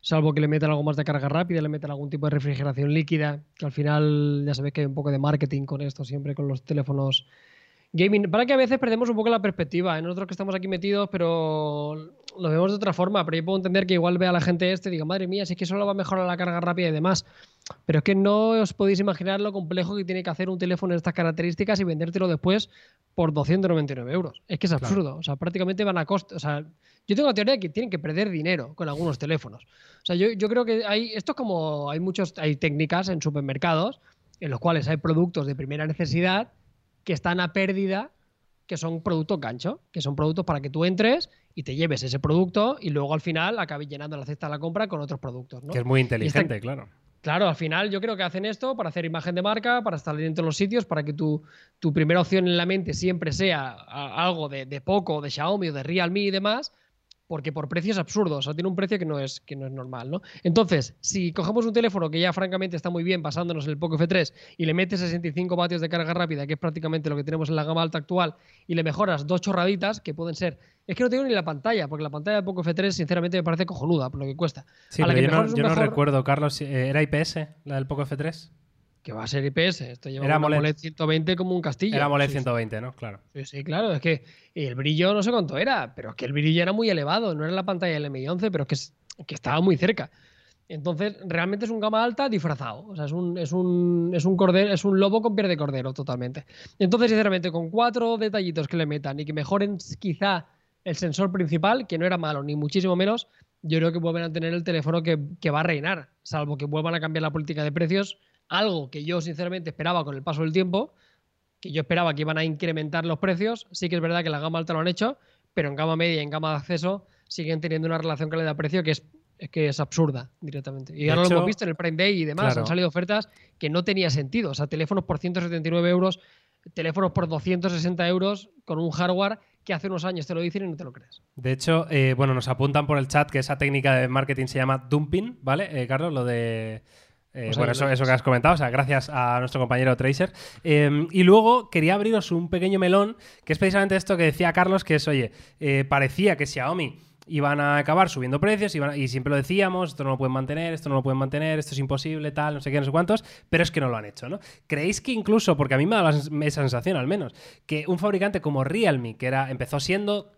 Salvo que le metan algo más de carga rápida, le metan algún tipo de refrigeración líquida, que al final ya sabéis que hay un poco de marketing con esto, siempre con los teléfonos gaming. Para que a veces perdemos un poco la perspectiva. ¿eh? Nosotros que estamos aquí metidos, pero lo vemos de otra forma. Pero yo puedo entender que igual vea a la gente este y diga, madre mía, si es que solo va a mejorar la carga rápida y demás. Pero es que no os podéis imaginar lo complejo que tiene que hacer un teléfono de estas características y vendértelo después por 299 euros. Es que es absurdo. O sea, prácticamente van a coste. O sea, yo tengo la teoría de que tienen que perder dinero con algunos teléfonos. O sea, yo, yo creo que hay. Esto es como. Hay muchos. Hay técnicas en supermercados en los cuales hay productos de primera necesidad que están a pérdida que son productos gancho, que son productos para que tú entres y te lleves ese producto y luego al final acabes llenando la cesta de la compra con otros productos. ¿no? Que es muy inteligente, claro. Claro, al final yo creo que hacen esto para hacer imagen de marca, para estar dentro de los sitios, para que tu, tu primera opción en la mente siempre sea algo de, de Poco, de Xiaomi o de Realme y demás, porque por precios absurdos, o sea, tiene un precio que no es, que no es normal, ¿no? Entonces, si cogemos un teléfono que ya francamente está muy bien basándonos en el Poco F3 y le metes 65 vatios de carga rápida, que es prácticamente lo que tenemos en la gama alta actual, y le mejoras dos chorraditas, que pueden ser... Es que no tengo ni la pantalla, porque la pantalla de Poco F3 sinceramente me parece cojonuda por lo que cuesta. Sí, pero yo, no, recuerdo, Carlos, eh, ¿era IPS la del Poco F3? Que va a ser IPS. Esto lleva era una AMOLED 120 como un castillo. Era AMOLED 120, ¿no? Claro. Sí, sí, claro. Es que el brillo no sé cuánto era, pero es que el brillo era muy elevado. No era la pantalla del MI11, pero es que, que estaba muy cerca. Entonces, realmente es un gama alta disfrazado. O sea, es un, es un, es un, cordero, es un lobo con pierde de cordero totalmente. Entonces, sinceramente, con cuatro detallitos que le metan y que mejoren quizá el sensor principal, que no era malo, ni muchísimo menos, yo creo que vuelven a tener el teléfono que, que va a reinar. Salvo que vuelvan a cambiar la política de precios algo que yo sinceramente esperaba con el paso del tiempo, que yo esperaba que iban a incrementar los precios. Sí que es verdad que la gama alta lo han hecho, pero en gama media y en gama de acceso siguen teniendo una relación calidad-precio que es, que es absurda directamente. Y ahora lo hemos visto en el Prime Day y demás. Han salido ofertas que no tenía sentido. O sea, teléfonos por 179 euros, teléfonos por 260 euros con un hardware que hace unos años te lo dicen y no te lo crees. De hecho, eh, bueno, nos apuntan por el chat que esa técnica de marketing se llama dumping, ¿vale? Eh, Carlos, lo de eh, bueno, eso, eso, que has comentado, o sea, gracias a nuestro compañero Tracer. Em, y luego quería abriros un pequeño melón, que es precisamente esto que decía Carlos, que es, oye, eh, parecía que Xiaomi iban a acabar subiendo precios iban a- y siempre lo decíamos, esto no lo pueden mantener, esto no lo pueden mantener, esto es imposible, tal, no sé qué, no sé cuántos, pero es que no lo han hecho, ¿no? ¿Creéis que incluso, porque a mí me da la esa sensación al menos, que un fabricante como Realme, que era, empezó siendo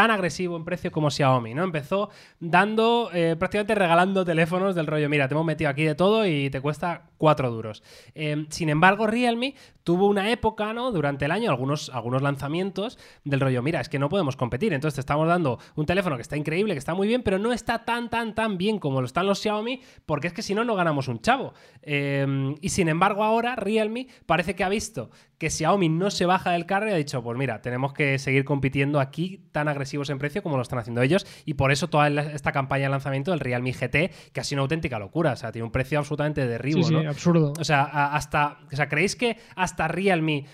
tan agresivo en precio como Xiaomi, ¿no? Empezó dando, eh, prácticamente regalando teléfonos del rollo, mira, te hemos metido aquí de todo y te cuesta cuatro duros. Eh, sin embargo, Realme tuvo una época, ¿no? Durante el año, algunos, algunos lanzamientos del rollo, mira, es que no podemos competir, entonces te estamos dando un teléfono que está increíble, que está muy bien, pero no está tan, tan, tan bien como lo están los Xiaomi, porque es que si no, no ganamos un chavo. Eh, y sin embargo, ahora Realme parece que ha visto que Xiaomi no se baja del carro y ha dicho, pues mira, tenemos que seguir compitiendo aquí tan agresivos en precio como lo están haciendo ellos y por eso toda esta campaña de lanzamiento del Realme GT que ha sido una auténtica locura, o sea, tiene un precio absolutamente derribo, Sí, sí, ¿no? absurdo. O sea, hasta, o sea, ¿creéis que hasta Realme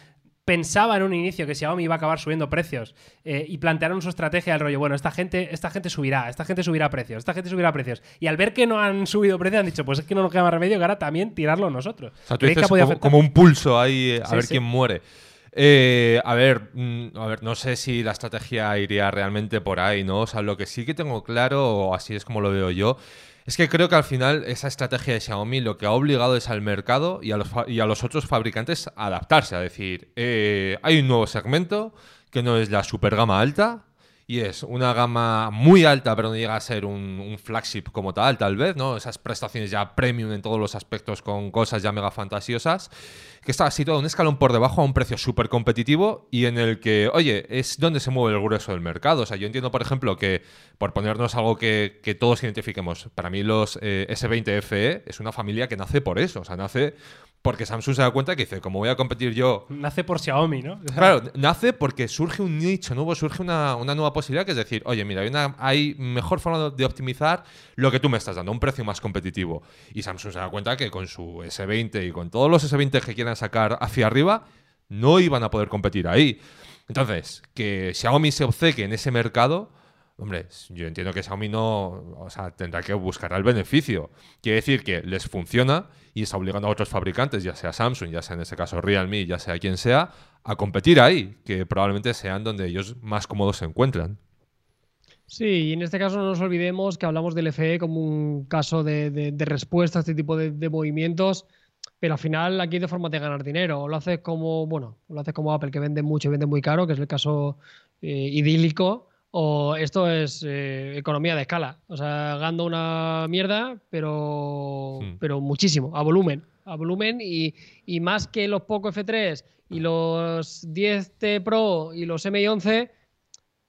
pensaba en un inicio que Xiaomi iba a acabar subiendo precios eh, y plantearon su estrategia del rollo, bueno, esta gente, esta gente subirá, esta gente subirá precios, esta gente subirá precios. Y al ver que no han subido precios han dicho, pues es que no nos queda más remedio que ahora también tirarlo nosotros. O sea, tú ¿Creéis que dices como, un pulso ahí eh, a Sí, ver sí. quién muere. Eh, a ver, mm, a ver, no sé si la estrategia iría realmente por ahí, ¿no? O sea, lo que sí que tengo claro, o así es como lo veo yo, es que creo que al final esa estrategia de Xiaomi lo que ha obligado es al mercado y a los, y a los otros fabricantes a adaptarse, a decir, eh, hay un nuevo segmento que no es la super gama alta, y es una gama muy alta, pero no llega a ser un, flagship como tal, tal vez, ¿no? Esas prestaciones ya premium en todos los aspectos con cosas ya mega fantasiosas, que está situado un escalón por debajo a un precio súper competitivo y en el que, oye, es donde se mueve el grueso del mercado. O sea, yo entiendo, por ejemplo, que, por ponernos algo que, que todos identifiquemos, para mí los eh, S20 FE es una familia que nace por eso, o sea, nace porque Samsung se da cuenta que dice, como voy a competir yo Nace por Xiaomi, ¿no? Claro, nace porque surge un nicho nuevo, surge una, una nueva posibilidad, que es decir, oye, mira, hay, una, hay mejor forma de optimizar lo que tú me estás dando, un precio más competitivo. Y Samsung se da cuenta que con su S20 y con todos los S20 que quieran sacar hacia arriba, no iban a poder competir ahí. Entonces, que Xiaomi se obceque en ese mercado, hombre, yo entiendo que Xiaomi no, o sea, tendrá que buscar el beneficio. Quiere decir que les funciona y está obligando a otros fabricantes, ya sea Samsung, ya sea en este caso Realme, ya sea quien sea, a competir ahí, que probablemente sean donde ellos más cómodos se encuentran. Sí, y en este caso no nos olvidemos que hablamos del FE como un caso de, respuesta a este tipo de, movimientos, pero al final aquí de forma de ganar dinero. O lo haces como, bueno, lo haces como Apple, que vende mucho y vende muy caro, que es el caso eh, idílico, o esto es eh, economía de escala. O sea, gando una mierda, pero, Hmm. pero muchísimo, a volumen. A volumen y, y más que los Poco F3 y los 10T Pro y los MI11,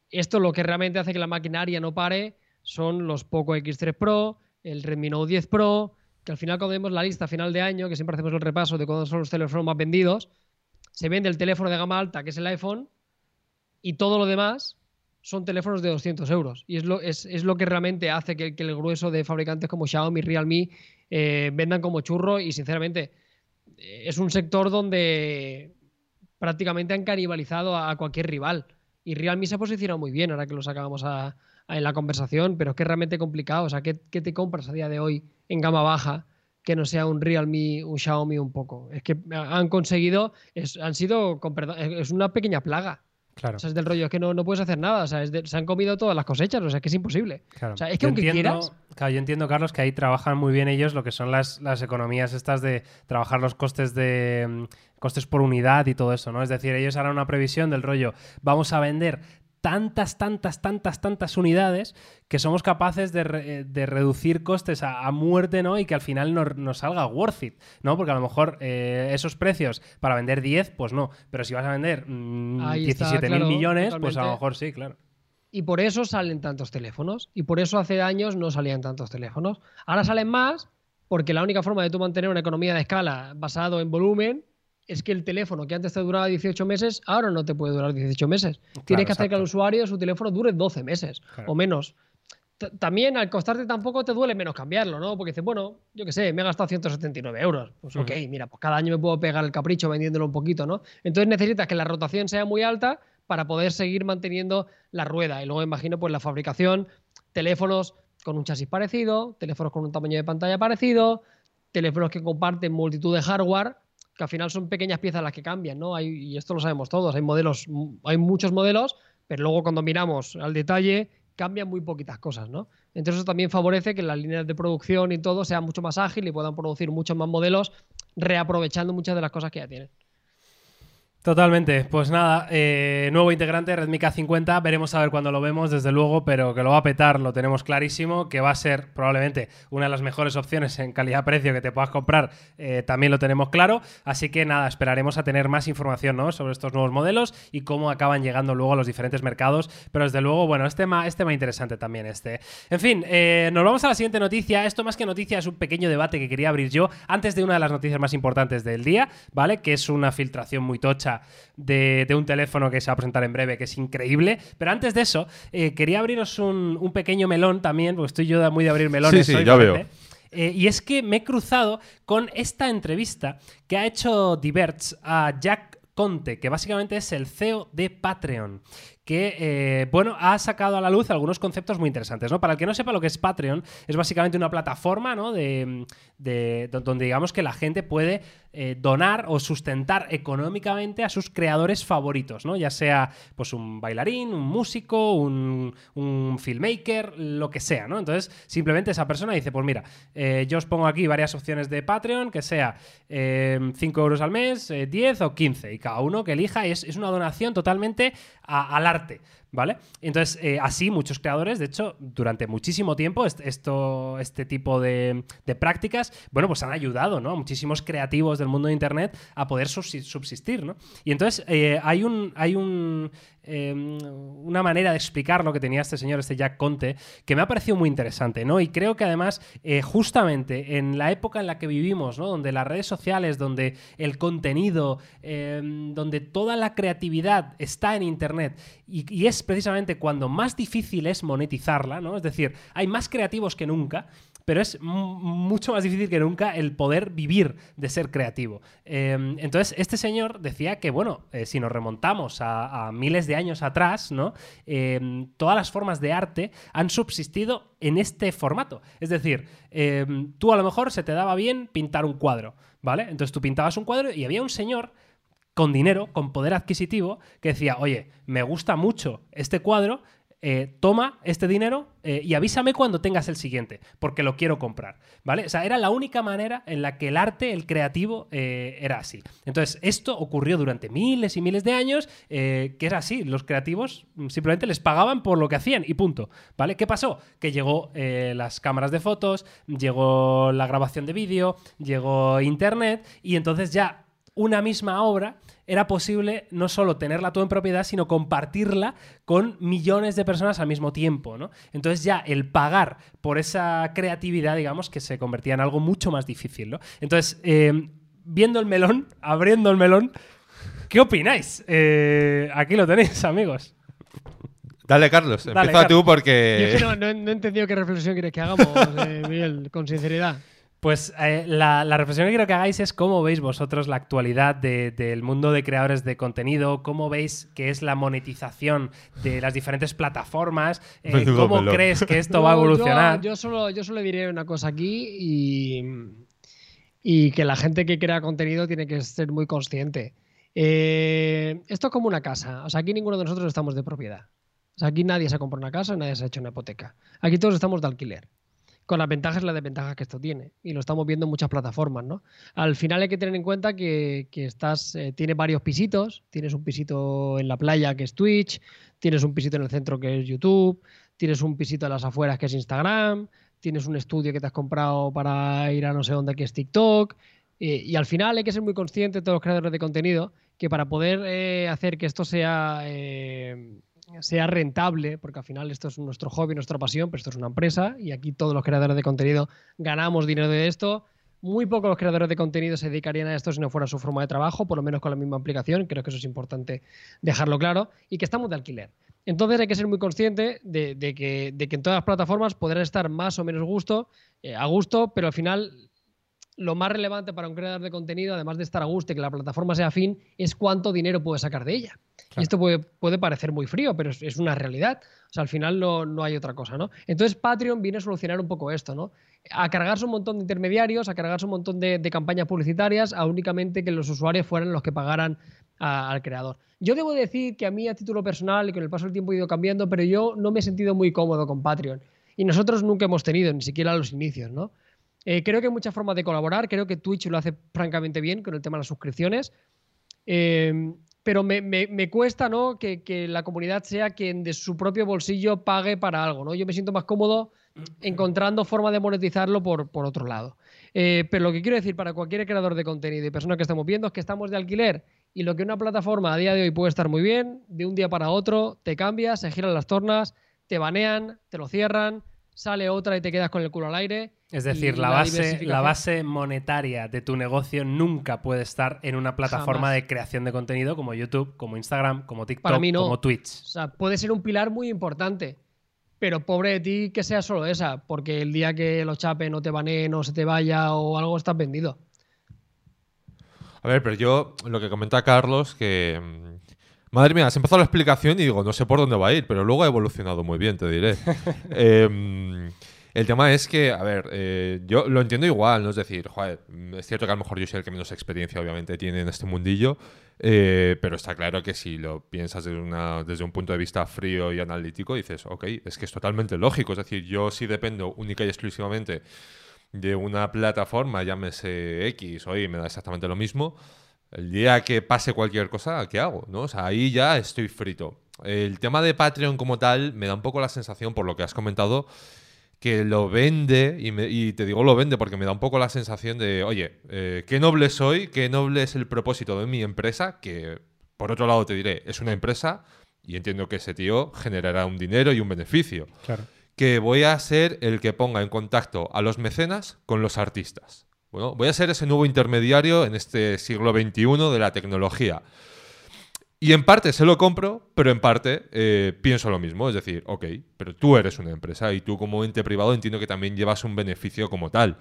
esto lo que realmente hace que la maquinaria no pare son los Poco X3 Pro, el Redmi Note 10 Pro, que al final cuando vemos la lista a final de año, que siempre hacemos el repaso de cuáles son los teléfonos más vendidos, se vende el teléfono de gama alta, que es el iPhone, y todo lo demás son teléfonos de 200 euros. Y es lo, es, es lo que realmente hace que, que el grueso de fabricantes como Xiaomi, Realme eh, vendan como churro y sinceramente eh, es un sector donde prácticamente han canibalizado a, cualquier rival. Y Realme se ha posicionado muy bien, ahora que lo sacábamos a- en la conversación, pero es que es realmente complicado. O sea, ¿qué, qué te compras a día de hoy en gama baja que no sea un Realme, un Xiaomi un poco? Es que han conseguido, es- han sido, es una pequeña plaga. Claro. O sea, es del rollo, es que no, no puedes hacer nada. O sea, es de- se han comido todas las cosechas, o sea, que es imposible. Claro. O sea, es que Yo aunque entiendo, quieras- Claro, yo entiendo, Carlos, que ahí trabajan muy bien ellos lo que son las, las economías estas de trabajar los costes de mm, costes por unidad y todo eso, ¿no? Es decir, ellos harán una previsión del rollo, vamos a vender tantas, tantas, tantas, tantas unidades que somos capaces de, re- de reducir costes a, a muerte, ¿no? Y que al final nos, nos salga worth it, ¿no? Porque a lo mejor eh, esos precios para vender 10, pues no. Pero si vas a vender mm, 17 mil claro, millones, pues a lo mejor sí, claro. Y por eso salen tantos teléfonos. Y por eso hace años no salían tantos teléfonos. Ahora salen más porque la única forma de tú mantener una economía de escala basado en volumen es que el teléfono que antes te duraba 18 meses, ahora no te puede durar 18 meses. Tienes que hacer que al usuario su teléfono dure 12 meses Claro. o menos. T- También al costarte tampoco te duele menos cambiarlo, ¿no? Porque dices, bueno, yo qué sé, me he gastado 179 euros. Pues ok, mira, pues cada año me puedo pegar el capricho vendiéndolo un poquito, ¿no? Entonces necesitas que la rotación sea muy alta para poder seguir manteniendo la rueda. Y luego imagino pues la fabricación, teléfonos con un chasis parecido, teléfonos con un tamaño de pantalla parecido, teléfonos que comparten multitud de hardware, que al final son pequeñas piezas las que cambian, ¿no? Hay, y esto lo sabemos todos, hay modelos, hay muchos modelos, pero luego cuando miramos al detalle, cambian muy poquitas cosas, ¿no? Entonces eso también favorece que las líneas de producción y todo sean mucho más ágil y puedan producir muchos más modelos reaprovechando muchas de las cosas que ya tienen. Totalmente. Pues nada, eh, nuevo integrante, Redmi K50. Veremos a ver cuándo lo vemos, desde luego, pero que lo va a petar, lo tenemos clarísimo. Que va a ser probablemente una de las mejores opciones en calidad-precio que te puedas comprar, eh, también lo tenemos claro. Así que nada, esperaremos a tener más información ¿no? sobre estos nuevos modelos y cómo acaban llegando luego a los diferentes mercados. Pero desde luego, bueno, este tema, este interesante también. este. En fin, eh, nos vamos a la siguiente noticia. Esto más que noticia es un pequeño debate que quería abrir yo antes de una de las noticias más importantes del día, ¿vale? Que es una filtración muy tocha de, un teléfono que se va a presentar en breve, que es increíble. Pero antes de eso, eh, quería abriros un, pequeño melón también, porque estoy yo muy de abrir melones. Sí, sí, ya veo. Eh, y es que me he cruzado con esta entrevista que ha hecho Diverts a Jack Conte, que básicamente es el CEO de Patreon, que, eh, bueno, ha sacado a la luz algunos conceptos muy interesantes, ¿no? Para el que no sepa lo que es Patreon, es básicamente una plataforma, ¿no? De, donde digamos que la gente puede eh, donar o sustentar económicamente a sus creadores favoritos, ¿no? Ya sea, pues, un bailarín, un músico, un, filmmaker, lo que sea, ¿no? Entonces, simplemente esa persona dice, pues mira, eh, yo os pongo aquí varias opciones de Patreon, que sea 5 euros al mes, 10 o 15, y cada uno que elija es, es una donación totalmente al arte ¿Vale? Entonces, eh, así muchos creadores, de hecho, durante muchísimo tiempo, esto, este tipo de, prácticas, bueno, pues han ayudado, ¿no? A muchísimos creativos del mundo de Internet a poder subsistir, ¿no? Y entonces eh, hay un, hay un Em, una manera de explicar lo que tenía este señor, este Jack Conte, que me ha parecido muy interesante, ¿no? Y creo que además, eh, justamente en la época en la que vivimos, ¿no? Donde las redes sociales, donde el contenido, em, donde toda la creatividad está en Internet, y, y, es precisamente cuando más difícil es monetizarla, ¿no? Es decir, hay más creativos que nunca, pero es mucho más difícil que nunca el poder vivir de ser creativo. Em, entonces, este señor decía que, bueno, eh, si nos remontamos a, miles de años atrás, ¿no? Em, todas las formas de arte han subsistido en este formato. Es decir, em, tú a lo mejor se te daba bien pintar un cuadro, ¿vale? Entonces tú pintabas un cuadro y había un señor con dinero, con poder adquisitivo, que decía, oye, me gusta mucho este cuadro, eh, toma este dinero eh, y avísame cuando tengas el siguiente, porque lo quiero comprar, ¿vale? O sea, era la única manera en la que el arte, el creativo, eh, era así. Entonces, esto ocurrió durante miles y miles de años, que era así, los creativos mm, simplemente les pagaban por lo que hacían y punto, ¿vale? ¿Qué pasó? Que llegó las cámaras de fotos, llegó la grabación de vídeo, llegó Internet y entonces ya una misma obra era posible no solo tenerla todo en propiedad, sino compartirla con millones de personas al mismo tiempo, ¿no? Entonces ya el pagar por esa creatividad, digamos, que se convertía en algo mucho más difícil, ¿no? Entonces, eh, viendo el melón, abriendo el melón, ¿qué opináis? Eh, aquí lo tenéis, amigos. Dale, Carlos, empieza tú porque... Yo no, he entendido qué reflexión quieres que hagamos, eh, Miguel, con sinceridad. Pues eh, la, reflexión que quiero que hagáis es cómo veis vosotros la actualidad del mundo de creadores de contenido, cómo veis que es la monetización de las diferentes plataformas, eh, cómo crees que esto va a evolucionar. Yo, solo, yo solo diré una cosa aquí y, y, que la gente que crea contenido tiene que ser muy consciente. Eh, esto es como una casa, o sea, aquí ninguno de nosotros estamos de propiedad. O sea, aquí nadie se ha comprado una casa, nadie se ha hecho una hipoteca. Aquí todos estamos de alquiler con las ventajas y las desventajas que esto tiene. Y lo estamos viendo en muchas plataformas, ¿no? Al final hay que tener en cuenta que, estás, eh, tienes varios pisitos. Tienes un pisito en la playa que es Twitch, tienes un pisito en el centro que es YouTube, tienes un pisito en las afueras que es Instagram, tienes un estudio que te has comprado para ir a no sé dónde que es TikTok. Eh, y al final hay que ser muy conscientes, todos los creadores de contenido, que para poder eh, hacer que esto sea sea rentable, porque al final esto es nuestro hobby, nuestra pasión, pero esto es una empresa y aquí todos los creadores de contenido ganamos dinero de esto. Muy pocos los creadores de contenido se dedicarían a esto si no fuera su forma de trabajo, por lo menos con la misma aplicación. Creo que eso es importante dejarlo claro. Y que estamos de alquiler. Entonces hay que ser muy consciente de, que, en todas las plataformas podrán estar más o menos gusto, eh, a gusto, pero al final lo más relevante para un creador de contenido, además de estar a gusto y que la plataforma sea fin, es cuánto dinero puede sacar de ella. Y esto puede, puede, parecer muy frío, pero es, una realidad. O sea, al final no, no, hay otra cosa, ¿no? Entonces Patreon viene a solucionar un poco esto, ¿no? A cargarse un montón de intermediarios, a cargarse un montón de, campañas publicitarias, a únicamente que los usuarios fueran los que pagaran al creador. Yo debo decir que a mí a título personal y con el paso del tiempo he ido cambiando, pero yo no me he sentido muy cómodo con Patreon. Y nosotros nunca hemos tenido, ni siquiera a los inicios, ¿no? Eh, creo que hay muchas formas de colaborar, creo que Twitch lo hace francamente bien con el tema de las suscripciones. Eh, pero me, cuesta ¿no? Que, la comunidad sea quien de su propio bolsillo pague para algo. ¿no? Yo me siento más cómodo encontrando forma de monetizarlo por, por otro lado. Eh, pero lo que quiero decir para cualquier creador de contenido y persona que estamos viendo es que estamos de alquiler y lo que una plataforma a día de hoy puede estar muy bien, de un día para otro te cambias, se giran las tornas, te banean, te lo cierran, sale otra y te quedas con el culo al aire es decir, la, base, la base monetaria de tu negocio nunca puede estar en una plataforma de creación de contenido como YouTube, como Instagram, como TikTok, como Twitch. O sea, puede ser un pilar muy importante, pero pobre de ti que sea solo esa, porque el día que lo chapen o te baneen o se te vaya o algo estás vendido. A ver, pero yo lo que comenta Carlos, que mm, Madre mía, has empezado la explicación y digo, no sé por dónde va a ir, pero luego ha evolucionado muy bien, te diré. eh, el tema es que, a ver, eh, yo lo entiendo igual, ¿no? Es decir, joder, es cierto que a lo mejor yo soy el que menos experiencia obviamente tiene en este mundillo, eh, pero está claro que si lo piensas desde, una, desde un punto de vista frío y analítico, dices, ok, es que es totalmente lógico. Es decir, yo sí dependo única y exclusivamente de una plataforma, llámese X, hoy me da exactamente lo mismo. El día que pase cualquier cosa, ¿qué hago? ¿no? O sea, ahí ya estoy frito. El tema de Patreon como tal me da un poco la sensación, por lo que has comentado, que lo vende, y, te digo lo vende porque me da un poco la sensación de, oye, eh, qué noble soy, qué noble es el propósito de mi empresa, que por otro lado te diré, es una empresa y entiendo que ese tío generará un dinero y un beneficio. Claro. Que voy a ser el que ponga en contacto a los mecenas con los artistas. Bueno, voy a ser ese nuevo intermediario en este siglo XXI de la tecnología. Y en parte se lo compro, pero en parte eh, pienso lo mismo. Es decir, ok, pero tú eres una empresa y tú como ente privado entiendo que también llevas un beneficio como tal.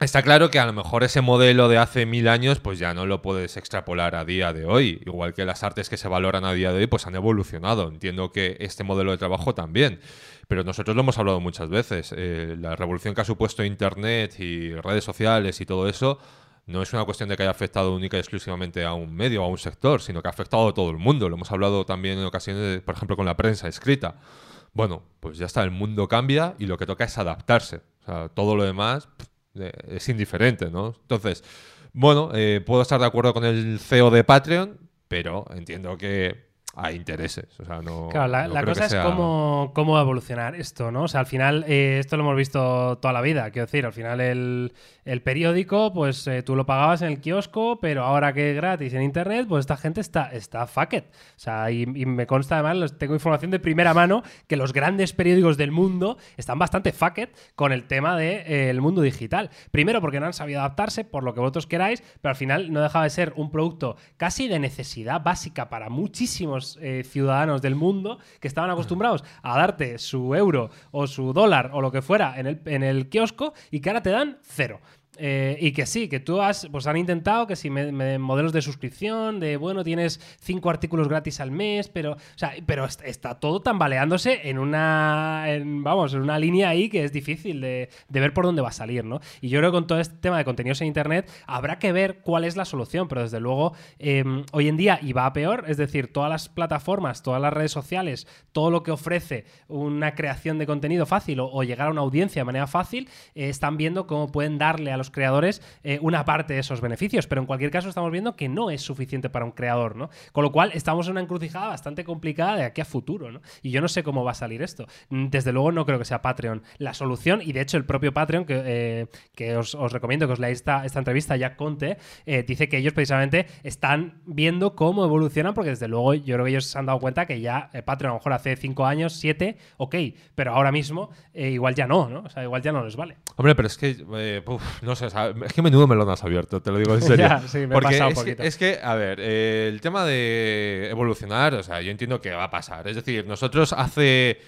Está claro que a lo mejor ese modelo de hace mil años pues ya no lo puedes extrapolar a día de hoy. Igual que las artes que se valoran a día de hoy pues han evolucionado. Entiendo que este modelo de trabajo también. Pero nosotros lo hemos hablado muchas veces. Eh, la revolución que ha supuesto Internet y redes sociales y todo eso no es una cuestión de que haya afectado única y exclusivamente a un medio o a un sector, sino que ha afectado a todo el mundo. Lo hemos hablado también en ocasiones, por ejemplo, con la prensa escrita. Bueno, pues ya está, el mundo cambia y lo que toca es adaptarse. O sea, todo lo demás es indiferente, ¿no? Entonces, bueno, eh, puedo estar de acuerdo con el CEO de Patreon, pero entiendo que a intereses. O sea, no, claro, la, cosa es cómo, cómo, evolucionar esto, ¿no? O sea, al final, eh, esto lo hemos visto toda la vida. Quiero decir, al final el, el periódico, pues eh, tú lo pagabas en el kiosco, pero ahora que es gratis en internet, pues esta gente está, está. O sea, y, me consta además, tengo información de primera mano, que los grandes periódicos del mundo están bastante fuck con el tema del de, eh, mundo digital. Primero porque no han sabido adaptarse, por lo que vosotros queráis, pero al final no dejaba de ser un producto casi de necesidad básica para muchísimos eh, ciudadanos del mundo que estaban acostumbrados a darte su euro o su dólar o lo que fuera en el, en el kiosco y que ahora te dan cero. Eh, y que sí, que tú has, pues han intentado que si me, modelos de suscripción, de bueno, tienes cinco artículos gratis al mes, pero, o sea, pero está todo tambaleándose en una, vamos, en una línea ahí que es difícil de, ver por dónde va a salir, ¿no? Y yo creo que con todo este tema de contenidos en Internet habrá que ver cuál es la solución, pero desde luego em, hoy en día y va a peor, es decir, todas las plataformas, todas las redes sociales, todo lo que ofrece una creación de contenido fácil o, llegar a una audiencia de manera fácil, eh, están viendo cómo pueden darle a los creadores eh, una parte de esos beneficios, pero en cualquier caso estamos viendo que no es suficiente para un creador, ¿no? Con lo cual estamos en una encrucijada bastante complicada de aquí a futuro, ¿no? Y yo no sé cómo va a salir esto. Mm, desde luego no creo que sea Patreon la solución y de hecho el propio Patreon, que, eh, que os, recomiendo que os leáis esta, esta entrevista, ya Conte, eh, dice que ellos precisamente están viendo cómo evolucionan porque desde luego yo creo que ellos se han dado cuenta que ya Patreon a lo mejor hace cinco años, siete, ok, pero ahora mismo igual ya no, ¿no? O sea, igual ya no les vale. Hombre, pero es que, no sé, es que menudo me lo has abierto, te lo digo en serio. Porque es, que, a ver, eh, el tema de evolucionar, o sea, yo entiendo que va a pasar. Es decir, nosotros hace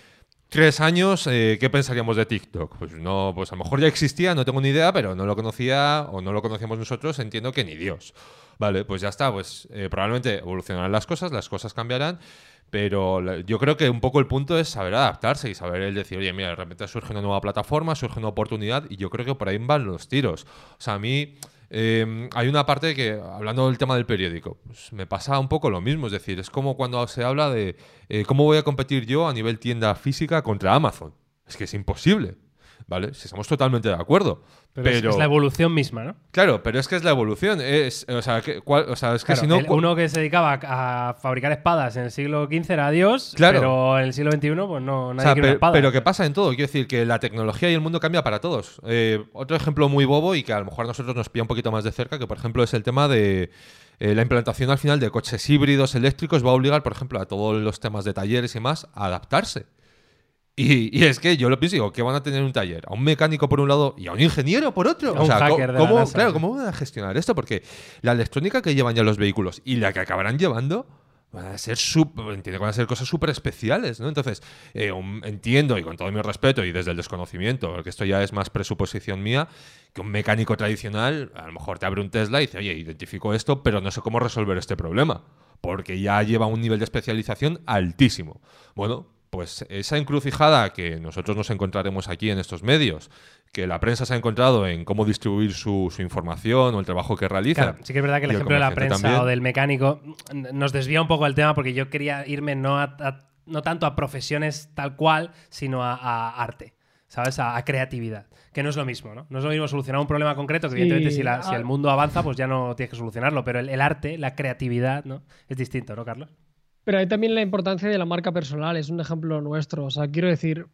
tres años, eh, ¿qué pensaríamos de TikTok? Pues no, pues a lo mejor ya existía, no tengo ni idea, pero no lo conocía o no lo conocíamos nosotros, entiendo que ni Dios. Vale, pues ya está, pues eh, probablemente evolucionarán las cosas, las cosas cambiarán. Pero yo creo que un poco el punto es saber adaptarse y saber el decir, oye, mira, de repente surge una nueva plataforma, surge una oportunidad y yo creo que por ahí van los tiros. O sea, a mí eh, hay una parte que, hablando del tema del periódico, pues me pasa un poco lo mismo. Es decir, es como cuando se habla de eh, cómo voy a competir yo a nivel tienda física contra Amazon. Es que es imposible. ¿Vale? Si estamos totalmente de acuerdo. Pero, Pero, es, es la evolución misma, ¿no? claro, pero es que es la evolución. Es, o, sea, que, cuál- o sea, es que Claro, si no. el- uno que se dedicaba a, a fabricar espadas en el siglo XV era Dios, Claro. pero en el siglo XXI pues no, O nadie sea, quiere una pe- espada. pero que pasa en todo. Quiero decir que la tecnología y el mundo cambia para todos. Eh, otro ejemplo muy bobo y que a lo mejor a nosotros nos pilla un poquito más de cerca, que por ejemplo es el tema de eh, la implantación al final de coches híbridos eléctricos va a obligar, por ejemplo, a todos los temas de talleres y más a adaptarse. Y, y es que yo lo pienso y digo, ¿qué van a tener un taller? A un mecánico por un lado y a un ingeniero por otro. O sea, ¿cómo, cómo- claro. ¿cómo van a gestionar esto? Porque la electrónica que llevan ya los vehículos y la que acabarán llevando van a ser sup- entiendo que van a ser cosas súper especiales, ¿no? Entonces, eh, un- entiendo, y con todo mi respeto y desde el desconocimiento, porque esto ya es más presuposición mía, que un mecánico tradicional a lo mejor te abre un Tesla y dice, oye, identifico esto, pero no sé cómo resolver este problema, porque ya lleva un nivel de especialización altísimo. Bueno, pues esa encrucijada que nosotros nos encontraremos aquí en estos medios, que la prensa se ha encontrado en cómo distribuir su, su información o el trabajo que realiza. Claro, sí que es verdad que el el ejemplo de la prensa también. o del mecánico nos desvía un poco del tema porque yo quería irme no, a- a- no tanto a profesiones tal cual, sino a, a arte, ¿sabes? A, a creatividad, que no es lo mismo, ¿no? No es lo mismo solucionar un problema concreto, que Sí, evidentemente si, la- ah. si el mundo avanza, pues ya no tienes que solucionarlo, pero el, el arte, la creatividad, ¿no? Es distinto, ¿no, Carlos? Pero hay también la importancia de la marca personal, es un ejemplo nuestro. O sea, quiero decir,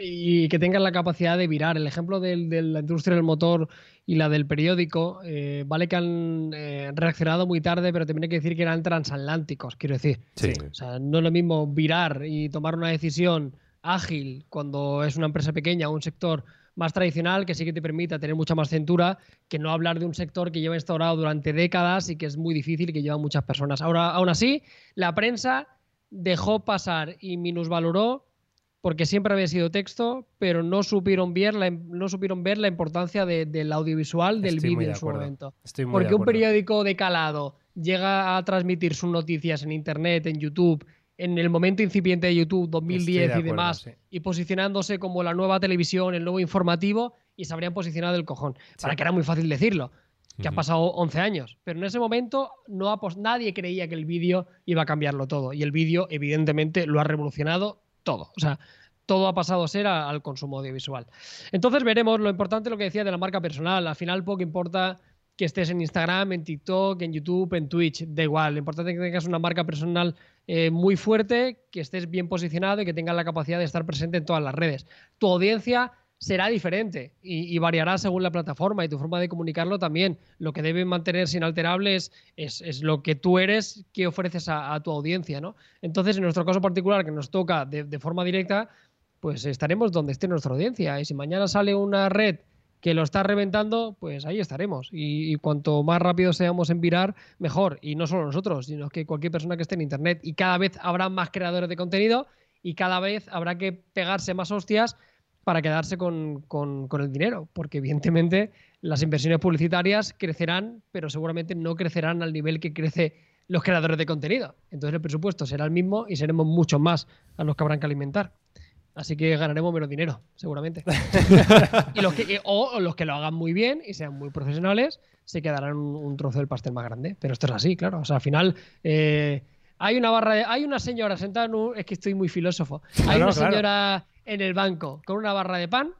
y que tengan la capacidad de virar. El ejemplo del- de la industria del motor y la del periódico, eh, vale que han eh, reaccionado muy tarde, pero también hay que decir que eran transatlánticos, quiero decir. Sí. O sea, no es lo mismo virar y tomar una decisión ágil cuando es una empresa pequeña o un sector más tradicional que sí que te permita tener mucha más cintura que no hablar de un sector que lleva instaurado durante décadas y que es muy difícil y que lleva muchas personas. Ahora, aún así, la prensa dejó pasar y minusvaloró porque siempre había sido texto, pero no supieron ver la, no supieron ver la importancia de- del audiovisual, del vídeo de en su momento. Estoy muy Porque de un periódico de calado llega a transmitir sus noticias en Internet, en YouTube, en el momento incipiente de YouTube, 2010 Estoy de y demás, sí. y posicionándose como la nueva televisión, el nuevo informativo, y se habrían posicionado del cojón. Para que era muy fácil decirlo, que ha Ujú. pasado 11 años. Pero en ese momento no ha pos- nadie creía que el vídeo iba a cambiarlo todo. Y el vídeo, evidentemente, lo ha revolucionado todo. O sea, todo ha pasado a ser a- al consumo audiovisual. Entonces veremos lo importante lo que decía de la marca personal. Al final poco importa que estés en Instagram, en TikTok, en YouTube, en Twitch, da igual. Lo importante es que tengas una marca personal eh, muy fuerte, que estés bien posicionado y que tengas la capacidad de estar presente en todas las redes. Tu audiencia será diferente y, variará según la plataforma y tu forma de comunicarlo también. Lo que debe mantenerse inalterable es, es, lo que tú eres, que ofreces a, a tu audiencia. ¿no? Entonces, en nuestro caso particular, que nos toca de, de forma directa, pues estaremos donde esté nuestra audiencia. Y si mañana sale una red que lo está reventando, pues ahí estaremos. Y, cuanto más rápido seamos en virar, mejor. Y no solo nosotros, sino que cualquier persona que esté en Internet. Y cada vez habrá más creadores de contenido y cada vez habrá que pegarse más hostias para quedarse con, con- con el dinero. Porque evidentemente las inversiones publicitarias crecerán, pero seguramente no crecerán al nivel que crece los creadores de contenido. Entonces el presupuesto será el mismo y seremos muchos más a los que habrán que alimentar. Así que ganaremos menos dinero, seguramente. y los que, o, o los que lo hagan muy bien y sean muy profesionales, se quedarán un, un trozo del pastel más grande. Pero esto es así, claro. O sea, al final eh, hay una barra de, hay una señora sentada en un, es que estoy muy filósofo. Hay Claro, una claro. señora en el banco con una barra de pan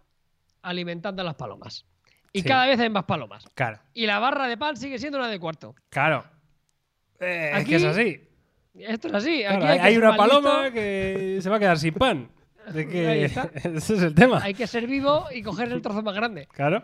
alimentando a las palomas. Y Sí. cada vez hay más palomas. Claro, Y la barra de pan sigue siendo una de cuarto. claro. Eh, es Aquí que es así. Esto es así. Aquí hay, una paloma que se va a quedar sin pan. De que Ahí está. ese es el tema. Hay que ser vivo y coger el trozo más grande. Claro.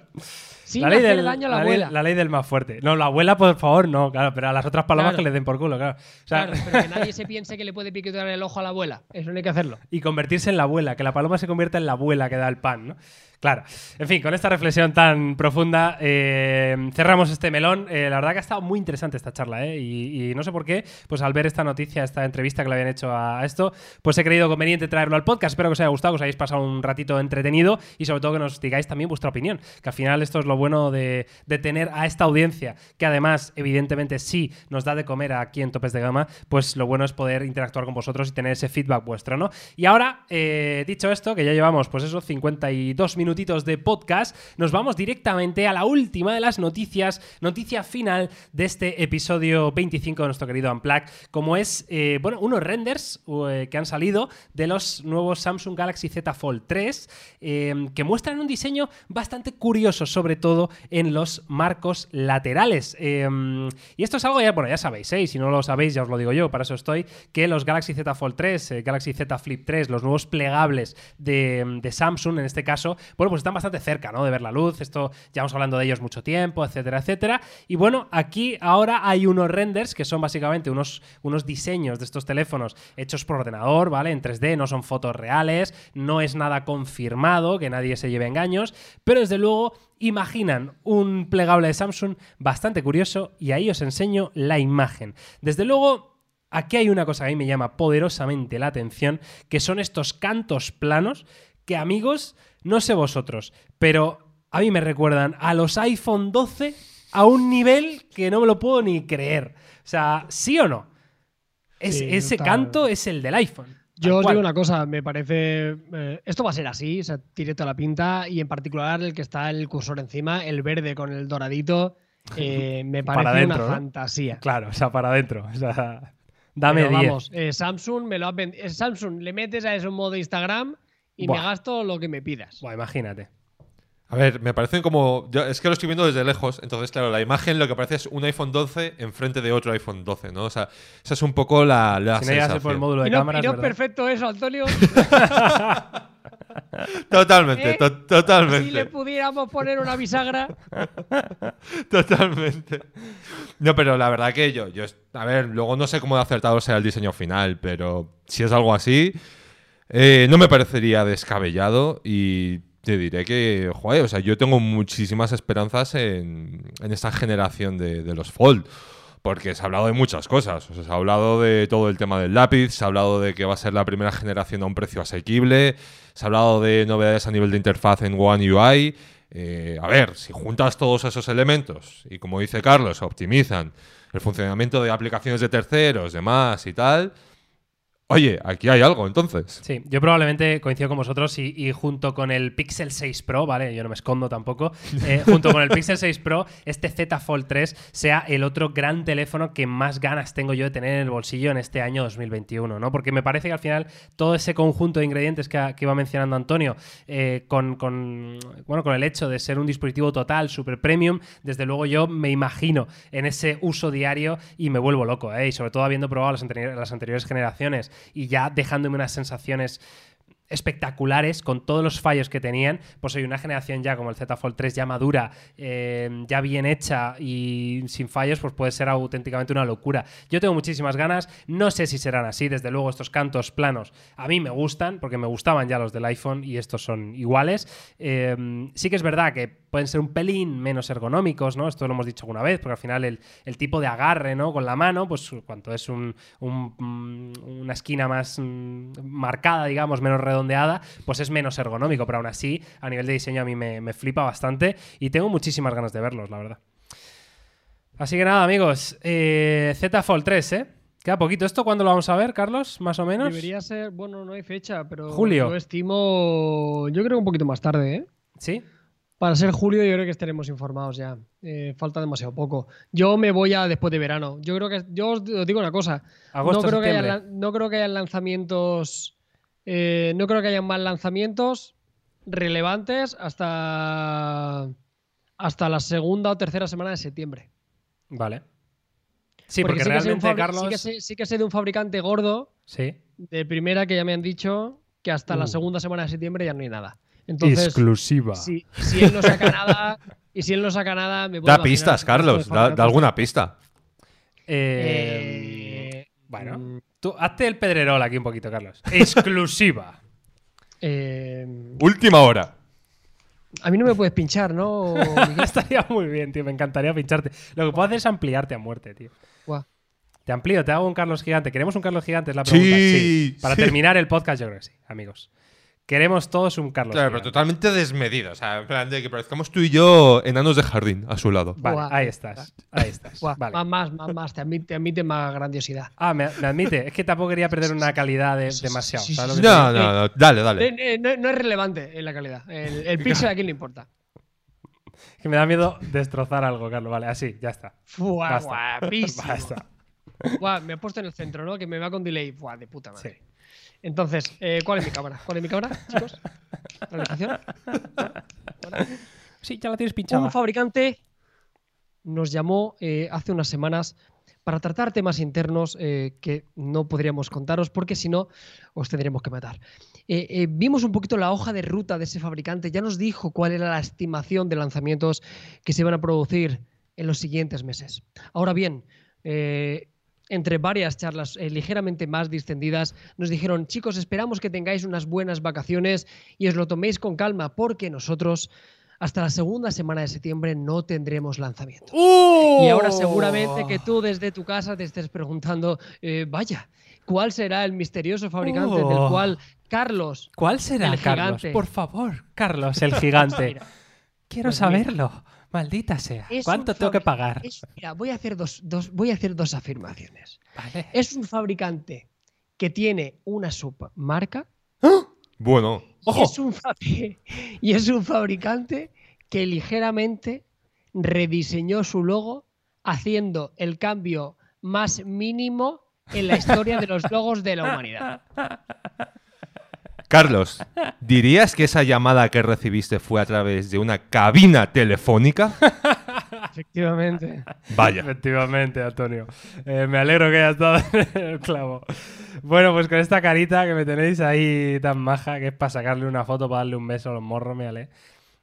Sin la ley, hacer del, daño a la la, ley, abuela. la ley del más fuerte. No, la abuela, por favor, no, claro, pero a las otras palomas Claro. que le den por culo, claro. O sea, Claro, pero que nadie se piense que le puede picotear el ojo a la abuela. Eso no hay que hacerlo. y convertirse en la abuela, que la paloma se convierta en la abuela que da el pan, ¿no? Claro. En fin, con esta reflexión tan profunda, eh, cerramos este melón. Eh, la verdad que ha estado muy interesante esta charla, ¿eh? Y, no sé por qué, pues al ver esta noticia, esta entrevista que le habían hecho a esto, pues he creído conveniente traerlo al podcast. Espero que os haya gustado, que os hayáis pasado un ratito entretenido y sobre todo que nos digáis también vuestra opinión, que al final esto es lo bueno de, de tener a esta audiencia, que además, evidentemente, sí nos da de comer aquí en Topes de Gama, pues lo bueno es poder interactuar con vosotros y tener ese feedback vuestro, ¿no? Y ahora, eh, dicho esto, que ya llevamos, pues eso, 52 minutitos de podcast, nos vamos directamente a la última de las noticias, noticia final de este episodio 25 de nuestro querido Unplug, como es, eh, bueno, unos renders eh, que han salido de los nuevos Samsung Galaxy Z Fold 3, eh, que muestran un diseño bastante curioso, sobre todo en los marcos laterales. Y esto es algo ya, bueno, ya sabéis, si no lo sabéis, ya os lo digo yo, para eso estoy, que los Galaxy Z Fold 3, eh, Galaxy Z Flip 3, los nuevos plegables de Samsung en este caso, bueno, pues están bastante cerca, ¿no? De ver la luz, esto ya vamos hablando de ellos mucho tiempo, etcétera, etcétera. Y bueno, aquí ahora hay unos renders que son básicamente unos, unos diseños de estos teléfonos hechos por ordenador, ¿vale? En 3D, no son fotos reales, no es nada confirmado, que nadie se lleve engaños, pero desde luego imaginan un plegable de Samsung bastante curioso y ahí os enseño la imagen. Desde luego, aquí hay una cosa que a mí me llama poderosamente la atención, que son estos cantos planos que amigos, no sé vosotros, pero a mí me recuerdan a los iPhone 12 a un nivel que no me lo puedo ni creer. O sea, ¿sí o no? Es- Sí, ese total. canto es el del iPhone. Yo os digo una cosa, me parece. eh, esto va a ser así, o sea, tiene toda la pinta, y en particular el que está el cursor encima, el verde con el doradito, eh, me Para parece una ¿no? fantasía. Claro, o sea, para adentro. O sea, dame Pero 10. vamos, eh, Samsung me lo ha Samsung, le metes a eso en modo Instagram y Buah. me gasto lo que me pidas. Buah, imagínate. A ver, me parecen como. yo- es que lo estoy viendo desde lejos. Entonces, claro, la imagen lo que parece es un iPhone 12 enfrente de otro iPhone 12, ¿no? O sea, esa es un poco la, la Si no llegase por el sensación. módulo de Y no, cámaras, y perfecto eso, Antonio. Totalmente, ¿Eh? to- si le totalmente. pudiéramos poner una bisagra. Totalmente. No, pero la verdad que yo, yo. A ver, luego no sé cómo de acertado será el diseño final, pero si es algo así, eh, no me parecería descabellado y te diré que, joder, o sea, yo tengo muchísimas esperanzas en, en esta generación de, de los Fold. Porque se ha hablado de muchas cosas. Se ha hablado de todo el tema del lápiz, se ha hablado de que va a ser la primera generación a un precio asequible, se ha hablado de novedades a nivel de interfaz en One UI. Eh, a ver, si juntas todos esos elementos y como dice Carlos, optimizan el funcionamiento de aplicaciones de terceros, demás y tal, oye, aquí hay algo entonces. Sí, yo probablemente coincido con vosotros y, y junto con el Pixel 6 Pro, ¿vale? Yo no me escondo tampoco. eh, junto con el Pixel 6 Pro, este Z Fold 3 sea el otro gran teléfono que más ganas tengo yo de tener en el bolsillo en este año 2021, ¿no? Porque me parece que al final todo ese conjunto de ingredientes que, que iba mencionando Antonio, eh, con, con, bueno, con el hecho de ser un dispositivo total, super premium, desde luego yo me imagino en ese uso diario y me vuelvo loco, ¿eh? Y sobre todo habiendo probado las, anteri- las anteriores generaciones y ya dejándome unas sensaciones espectaculares con todos los fallos que tenían, pues hoy una generación ya como el Z Fold 3 ya madura, eh, ya bien hecha y sin fallos, pues puede ser auténticamente una locura. Yo tengo muchísimas ganas, no sé si serán así, desde luego estos cantos planos a mí me gustan, porque me gustaban ya los del iPhone y estos son iguales. Eh, sí que es verdad que pueden ser un pelín menos ergonómicos, ¿no? Esto lo hemos dicho alguna vez, porque al final el, tipo de agarre, ¿no? Con la mano, pues cuanto es mm, una esquina más mm, marcada, digamos, menos redondeada, pues es menos ergonómico, pero aún así, a nivel de diseño a mí me, me flipa bastante y tengo muchísimas ganas de verlos, la verdad. Así que nada, amigos, eh, Z Fold 3, ¿eh? Queda poquito. ¿Esto cuándo lo vamos a ver, Carlos? Más o menos. Debería ser, bueno, no hay fecha, pero Julio. yo estimo, yo creo un poquito más tarde, ¿eh? ¿Sí? Para ser julio yo creo que estaremos informados ya. Eh, falta demasiado poco. Yo me voy a después de verano. Yo creo que yo os, digo una cosa. Agosto, no creo que haya, no creo que hayan lanzamientos. Eh, no creo que hayan más lanzamientos relevantes hasta hasta la segunda o tercera semana de septiembre. Vale. Sí, porque, sí que sé de un realmente, Carlos. sí que sé, sí que sé de un fabricante gordo Sí. de primera que ya me han dicho que hasta la Uh. segunda semana de septiembre ya no hay nada. Entonces, Exclusiva. si, si él no saca nada, y si él no saca nada, me puedo Da pistas, Carlos, da, alguna pista. Eh, Eh, bueno. Tú, hazte el pedrerol aquí un poquito, Carlos. Exclusiva. eh, Última hora. a mí no me puedes pinchar, ¿no? Estaría muy bien, tío. Me encantaría pincharte. Lo que puedo hacer es ampliarte a muerte, tío. Guau. Te amplío, te hago un Carlos Gigante. ¿Queremos un Carlos Gigante? Es la pregunta. Sí, Para sí. terminar el podcast, yo creo que sí, amigos. Queremos todos un Carlos. Claro, pero totalmente desmedido. O sea, en plan de que parezcamos tú y yo enanos de jardín a su lado. Vale, Buah. ahí estás. Ahí estás. Buah, Vale. Más, más, más, más, te admite, te admite más grandiosidad. Ah, me, me admite. Es que tampoco quería perder una calidad de- Sí, sí, demasiado. sí, sí, ¿sabes sí, lo que te No, digo? no, no. Dale, Eh, dale. eh, no, no es relevante en la calidad. El, el pixel a quién le importa. Que me da miedo destrozar algo, Carlos. Vale, así, ya está. Buah, Basta. guapísimo. Basta. Buah, me he puesto en el centro, ¿no? Que me va con delay. Buah, de puta madre. Entonces, eh, ¿cuál es mi cámara? ¿Cuál es mi cámara, chicos? ¿Realización? Sí, ya la tienes pinchada. Un fabricante nos llamó eh, hace unas semanas para tratar temas internos eh, que no podríamos contaros porque si no os tendríamos que matar. Eh, eh, vimos un poquito la hoja de ruta de ese fabricante, ya nos dijo cuál era la estimación de lanzamientos que se iban a producir en los siguientes meses. Ahora bien, entre varias charlas eh, ligeramente más distendidas, nos dijeron, chicos, esperamos que tengáis unas buenas vacaciones y os lo toméis con calma porque nosotros hasta la segunda semana de septiembre no tendremos lanzamiento. ¡Uh! Y ahora seguramente que tú desde tu casa te estés preguntando, eh, vaya, ¿cuál será el misterioso fabricante Oh. del cual Carlos... ¿Cuál será, El Carlos? gigante. Por favor, Carlos, el gigante. Mira, Quiero Pues mira. Maldita sea. es ¿Cuánto un tengo que pagar? es- mira, voy a hacer dos, dos- voy a hacer dos afirmaciones. Vale. Es un fabricante que tiene una submarca Bueno. Y ¡Ojo! es, un fabri- y es un fabricante que ligeramente rediseñó su logo haciendo el cambio más mínimo en la historia de los logos de la humanidad. Carlos, ¿dirías que esa llamada que recibiste fue a través de una cabina telefónica? Efectivamente. Vaya. Efectivamente, Antonio. Eh, me alegro que haya estado en el clavo. Bueno, pues con esta carita que me tenéis ahí tan maja, que es para sacarle una foto, para darle un beso a los morros, mírale.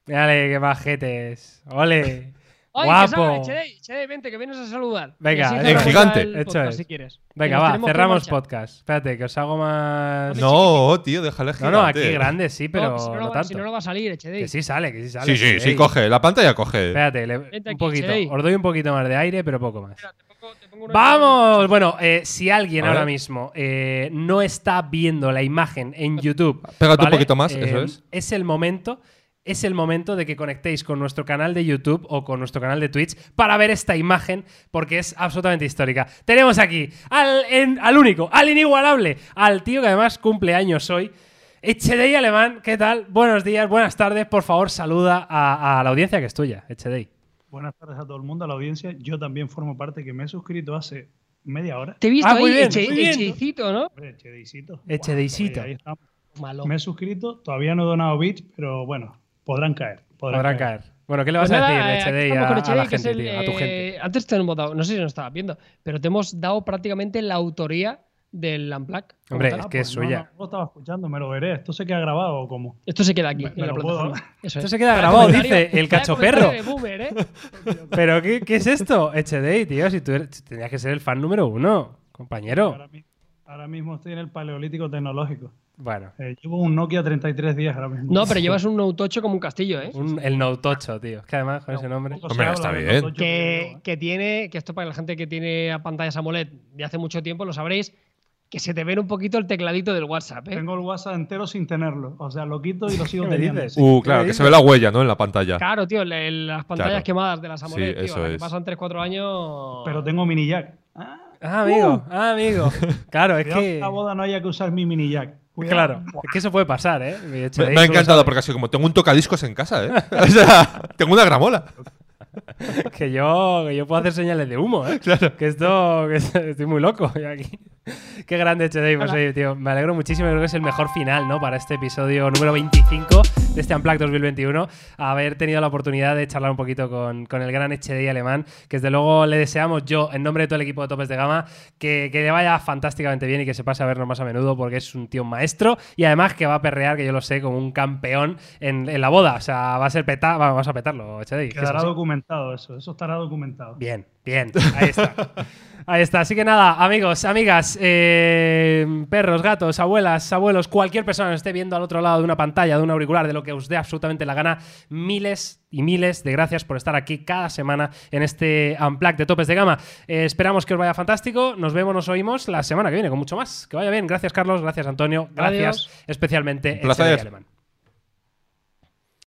Mírale, qué majetes. ¡Ole! ¡Ay, ¡Guapo! Chede, Chede, vente, que vienes a saludar. Venga, el cerramos gigante. el Hecho podcast, es. si quieres. Venga, va, cerramos podcast. Espérate, que os hago más. No, tío, déjale no, gigante. no, aquí grande sí, pero No, si no, no no va- tanto. si no, no va a salir, Echedei. Que sí sale, que sí sale. Sí, sí, sí, coge. La pantalla coge. Espérate, le- un aquí, poquito. Os doy un poquito más de aire, pero poco más. Espera, te pongo- te pongo una- Vamos, bueno, eh, si alguien ahora mismo eh, no está viendo la imagen en YouTube, Pégate un poquito más, Eh, eso es. Es el momento, es el momento de que conectéis con nuestro canal de YouTube o con nuestro canal de Twitch para ver esta imagen porque es absolutamente histórica. Tenemos aquí al, en- al único, al inigualable, al tío que además cumple años hoy. Echedei Alemán, ¿qué tal? Buenos días, buenas tardes. Por favor, saluda a, a la audiencia que es tuya, Echedei. Buenas tardes a todo el mundo, a la audiencia. Yo también formo parte, que me he suscrito hace media hora. Te he visto Ah, ahí, Eche-. Echeicito, ¿no? Hombre, Chedeicito. Echedeicito. Ahí estamos. Malo. Me he suscrito, todavía no he donado bits, pero bueno, podrán caer. Podrán, Podrán caer. caer. Bueno, ¿qué le vas Pues a nada, decir, eh, a, a la es gente, el, tío, a tu eh, gente? Antes te hemos dado, no sé si nos estabas viendo, pero te hemos dado prácticamente la autoría del como Hombre, tal. es que es pues no, suya. No, no lo estaba escuchando, me lo veré. ¿Esto se queda grabado o cómo? Esto se queda aquí, Me- en me la plataforma. Eso Esto es. se queda grabado, dice el cachoperro. boomer, ¿eh? ¿Pero qué, qué es esto? Echedei, tío, si tú eres- si tenías que ser el fan número uno, compañero. Ahora mismo estoy en el paleolítico tecnológico. Bueno, Eh, llevo un Nokia 33 días ahora mismo. No, pero llevas un Note 8 como un castillo, ¿eh? un- el Note 8, tío. Es que además con ese nombre... Hombre, está bien. Que, ¿eh? que tiene, que esto para la gente que tiene pantallas AMOLED de hace mucho tiempo, lo sabréis, que se te ve un poquito el tecladito del WhatsApp, ¿eh? Tengo el WhatsApp entero sin tenerlo. O sea, lo quito y lo sigo ¿Qué me teniendo. dices? Uh, ¿Qué claro, que se ve la huella, ¿no? En la pantalla. Claro, tío, le- las pantallas Claro. quemadas de las AMOLED, Sí, tío, eso ahora que es. pasan 3-4 años. Pero tengo mini jack. Ah, Ah, amigo, ah, amigo. Claro, es cuidado que en la boda no haya que usar mi mini jack. Cuidado. Claro, es que eso puede pasar, ¿eh? Me, ha encantado porque así como tengo un tocadiscos en casa, ¿eh? O sea, tengo una gramola. Que yo, que yo puedo hacer señales de humo, ¿eh? Claro. Que esto, que estoy muy loco yo aquí. Qué grande Echedei, pues oye, tío, me alegro muchísimo, creo que es el mejor final, ¿no? Para este episodio número 25 de este Unplugged 2021, haber tenido la oportunidad de charlar un poquito con, con el gran Echedei alemán, que desde luego le deseamos yo, en nombre de todo el equipo de Topes de Gama, que, que le vaya fantásticamente bien y que se pase a vernos más a menudo, porque es un tío maestro y además que va a perrear, que yo lo sé, como un campeón en, en la boda, o sea, va a ser peta, vamos a petarlo, Echedei. que es Quedará así. Documentado eso. Eso estará documentado. Bien, bien, ahí está. Ahí está. Así que nada, amigos, amigas, eh, perros, gatos, abuelas, abuelos, cualquier persona que esté viendo al otro lado de una pantalla, de un auricular, de lo que os dé absolutamente la gana, miles y miles de gracias por estar aquí cada semana en este Unplugged de topes de gama. Eh, esperamos que os vaya fantástico. Nos vemos, nos oímos la semana que viene con mucho más. Que vaya bien. Gracias, Carlos. Gracias, Antonio. Gracias Adiós. especialmente Alemán.